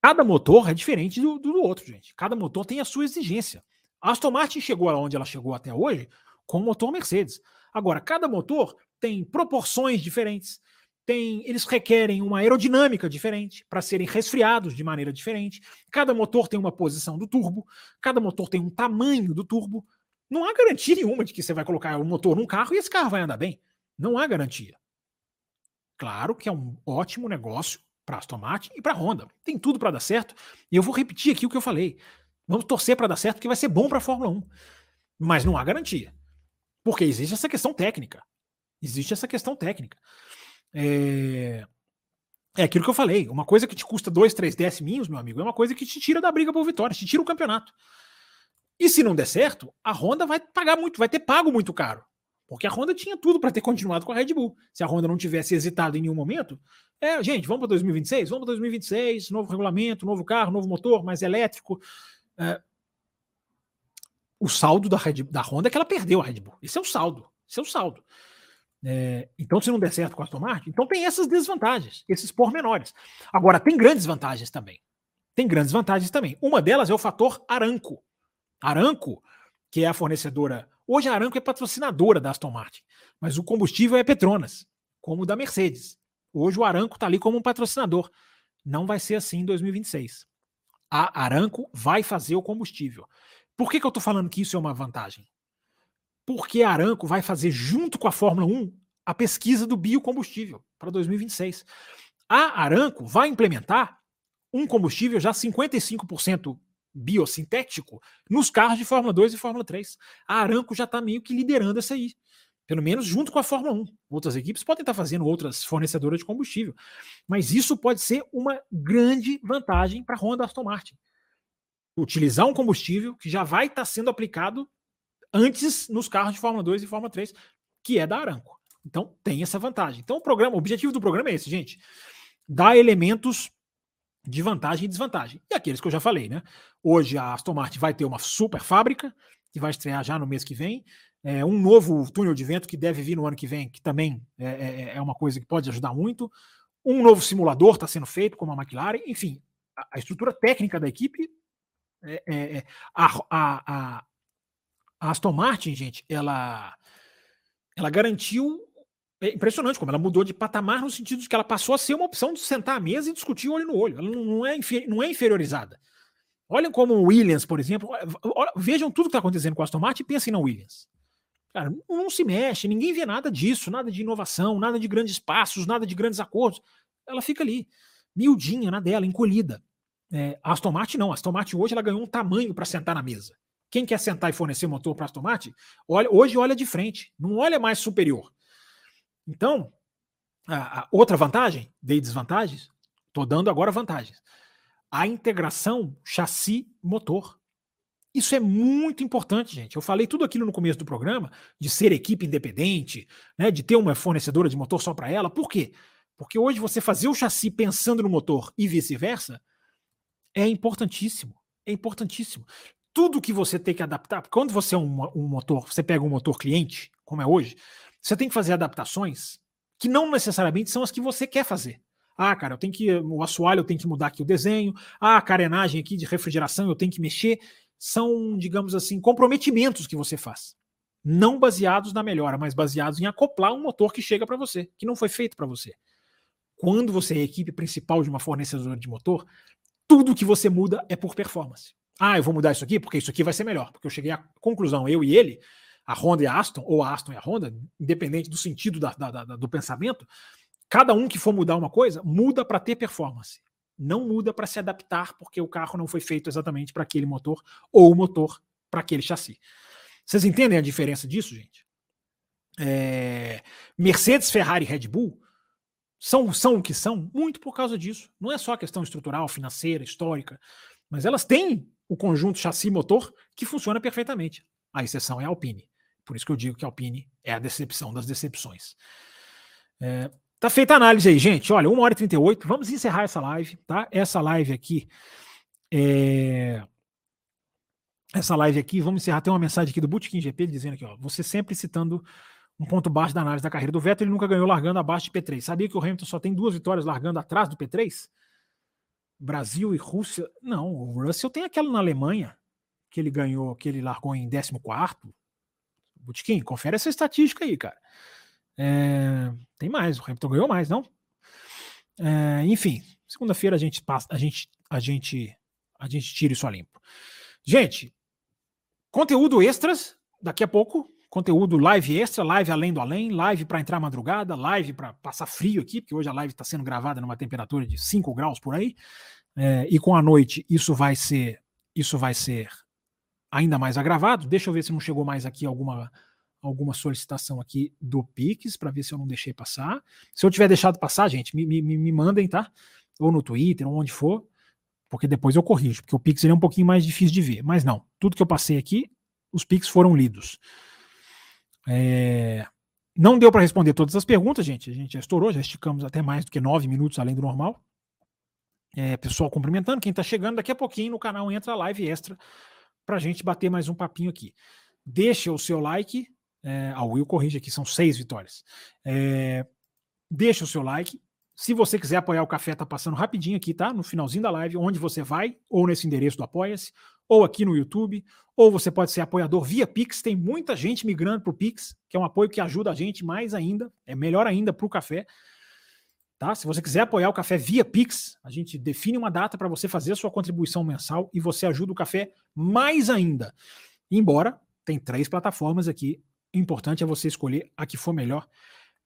Cada motor é diferente do, do outro, gente. Cada motor tem a sua exigência. A Aston Martin chegou aonde ela chegou até hoje com o motor Mercedes. Agora, cada motor têm proporções diferentes, tem, eles requerem uma aerodinâmica diferente para serem resfriados de maneira diferente. Cada motor tem uma posição do turbo, cada motor tem um tamanho do turbo. Não há garantia nenhuma de que você vai colocar um motor num carro e esse carro vai andar bem. Não há garantia. Claro que é um ótimo negócio para Aston Martin e para Honda. Tem tudo para dar certo. E eu vou repetir aqui o que eu falei. Vamos torcer para dar certo, porque vai ser bom para a Fórmula 1. Mas não há garantia. Porque existe essa questão técnica. Existe essa questão técnica. É... é aquilo que eu falei. Uma coisa que te custa dois, três décimos, meu amigo, é uma coisa que te tira da briga por vitória, te tira o campeonato. E se não der certo, a Honda vai pagar muito, vai ter pago muito caro. Porque a Honda tinha tudo para ter continuado com a Red Bull. Se a Honda não tivesse hesitado em nenhum momento, é, gente, vamos para 2026? Vamos para 2026, novo regulamento, novo carro, novo motor, mais elétrico. É, o saldo da, Red, da Honda é que ela perdeu a Red Bull. Esse é o saldo. Esse é o saldo. É, então, se não der certo com a Aston Martin, então tem essas desvantagens, esses pormenores. Agora, tem grandes vantagens também. Tem grandes vantagens também. Uma delas é o fator Aranco. Aranco, que é a fornecedora. Hoje a Aranco é patrocinadora da Aston Martin, mas o combustível é Petronas, como o da Mercedes. Hoje o Aranco está ali como um patrocinador. Não vai ser assim em 2026. A Aranco vai fazer o combustível. Por que, que eu estou falando que isso é uma vantagem? Porque a Aranco vai fazer, junto com a Fórmula 1, a pesquisa do biocombustível para 2026. A Aranco vai implementar um combustível já 55% biosintético nos carros de Fórmula 2 e Fórmula 3. A Aranco já está meio que liderando essa aí. Pelo menos junto com a Fórmula 1. Outras equipes podem estar tá fazendo outras fornecedoras de combustível. Mas isso pode ser uma grande vantagem para a Honda Aston Martin. Utilizar um combustível que já vai estar tá sendo aplicado antes nos carros de Fórmula 2 e Fórmula 3, que é da Aranco. Então tem essa vantagem. Então o programa, o objetivo do programa é esse, gente. Dar elementos de vantagem e desvantagem. E aqueles que eu já falei, né? Hoje a Aston Martin vai ter uma super fábrica, que vai estrear já no mês que vem. É, um novo túnel de vento que deve vir no ano que vem, que também é, é, é uma coisa que pode ajudar muito. Um novo simulador está sendo feito, como a McLaren. Enfim, a, a estrutura técnica da equipe. É, é, é a, a, a Aston Martin, gente, ela, ela garantiu. É impressionante como ela mudou de patamar no sentido de que ela passou a ser uma opção de sentar à mesa e discutir olho no olho. Ela não é, não é inferiorizada. Olhem como o Williams, por exemplo. Vejam tudo que está acontecendo com a Aston Martin e pensem na Williams. Cara, não se mexe, ninguém vê nada disso, nada de inovação, nada de grandes passos, nada de grandes acordos. Ela fica ali, miudinha na dela, encolhida. É, a Aston Martin não. A Aston Martin hoje ela ganhou um tamanho para sentar na mesa. Quem quer sentar e fornecer motor para Aston Martin, olha, hoje olha de frente, não olha mais superior. Então, a, a outra vantagem, dei desvantagens, estou dando agora vantagens. A integração chassi-motor. Isso é muito importante, gente. Eu falei tudo aquilo no começo do programa, de ser equipe independente, né, de ter uma fornecedora de motor só para ela. Por quê? Porque hoje você fazer o chassi pensando no motor e vice-versa é importantíssimo. É importantíssimo tudo que você tem que adaptar, quando você é um, um, motor, você pega um motor cliente, como é hoje, você tem que fazer adaptações que não necessariamente são as que você quer fazer. Ah, cara, eu tenho que. O assoalho eu tenho que mudar aqui o desenho. Ah, a carenagem aqui de refrigeração eu tenho que mexer. São, digamos assim, comprometimentos que você faz. Não baseados na melhora, mas baseados em acoplar um motor que chega para você, que não foi feito para você. Quando você é a equipe principal de uma fornecedora de motor, tudo que você muda é por performance. Ah, eu vou mudar isso aqui porque isso aqui vai ser melhor. Porque eu cheguei à conclusão, eu e ele, a Honda e a Aston, ou a Aston e a Honda, independente do sentido da, da, da, do pensamento, cada um que for mudar uma coisa, muda para ter performance. Não muda para se adaptar, porque o carro não foi feito exatamente para aquele motor, ou o motor para aquele chassi. Vocês entendem a diferença disso, gente? É... Mercedes, Ferrari e Red Bull são, são o que são muito por causa disso. Não é só questão estrutural, financeira, histórica, mas elas têm o conjunto chassi-motor que funciona perfeitamente. A exceção é a Alpine. Por isso que eu digo que a Alpine é a decepção das decepções. É, tá feita a análise aí, gente. Olha, 1 hora e 38. Vamos encerrar essa live, tá? Essa live aqui. É... Essa live aqui, vamos encerrar. Tem uma mensagem aqui do Bootkin GP dizendo aqui, ó. Você sempre citando um ponto baixo da análise da carreira do Vettel, ele nunca ganhou largando abaixo de P3. Sabia que o Hamilton só tem duas vitórias largando atrás do P3? Brasil e Rússia. Não, o Russell tem aquela na Alemanha, que ele ganhou, que ele largou em 14. Butiquim, confere essa estatística aí, cara. É, tem mais, o Hamilton ganhou mais, não? É, enfim, segunda-feira a gente passa, a gente, a gente, a gente tira isso a limpo. Gente, conteúdo extras daqui a pouco. Conteúdo live extra, live além do além, live para entrar madrugada, live para passar frio aqui, porque hoje a live está sendo gravada numa temperatura de 5 graus por aí. É, e com a noite isso vai ser isso vai ser ainda mais agravado. Deixa eu ver se não chegou mais aqui alguma alguma solicitação aqui do Pix para ver se eu não deixei passar. Se eu tiver deixado passar, gente, me, me, me mandem, tá? Ou no Twitter, ou onde for, porque depois eu corrijo, porque o Pix é um pouquinho mais difícil de ver. Mas não, tudo que eu passei aqui, os Pix foram lidos. É... Não deu para responder todas as perguntas, gente. A gente já estourou, já esticamos até mais do que nove minutos além do normal. É, pessoal cumprimentando, quem está chegando daqui a pouquinho no canal entra a live extra para a gente bater mais um papinho aqui. Deixa o seu like, é, a Will corrige aqui, são seis vitórias. É, deixa o seu like. Se você quiser apoiar o café, tá passando rapidinho aqui, tá? No finalzinho da live, onde você vai, ou nesse endereço do Apoia-se, ou aqui no YouTube, ou você pode ser apoiador via Pix. Tem muita gente migrando para o Pix, que é um apoio que ajuda a gente mais ainda, é melhor ainda para o café. Tá? Se você quiser apoiar o café via Pix, a gente define uma data para você fazer a sua contribuição mensal e você ajuda o café mais ainda. Embora tem três plataformas aqui importante é você escolher a que for melhor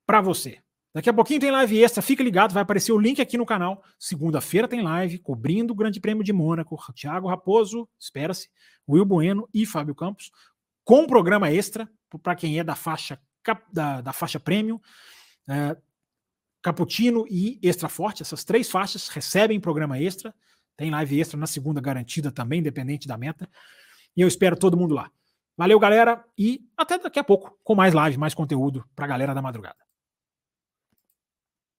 para você. Daqui a pouquinho tem live extra, fica ligado, vai aparecer o link aqui no canal. Segunda-feira tem live cobrindo o Grande Prêmio de Mônaco. Thiago Raposo, espera-se, Will Bueno e Fábio Campos, com um programa extra para quem é da faixa da, da faixa premium. É, Cappuccino e Extra Forte, essas três faixas recebem programa extra. Tem live extra na segunda garantida também, independente da meta. E eu espero todo mundo lá. Valeu, galera, e até daqui a pouco com mais live, mais conteúdo para a galera da madrugada.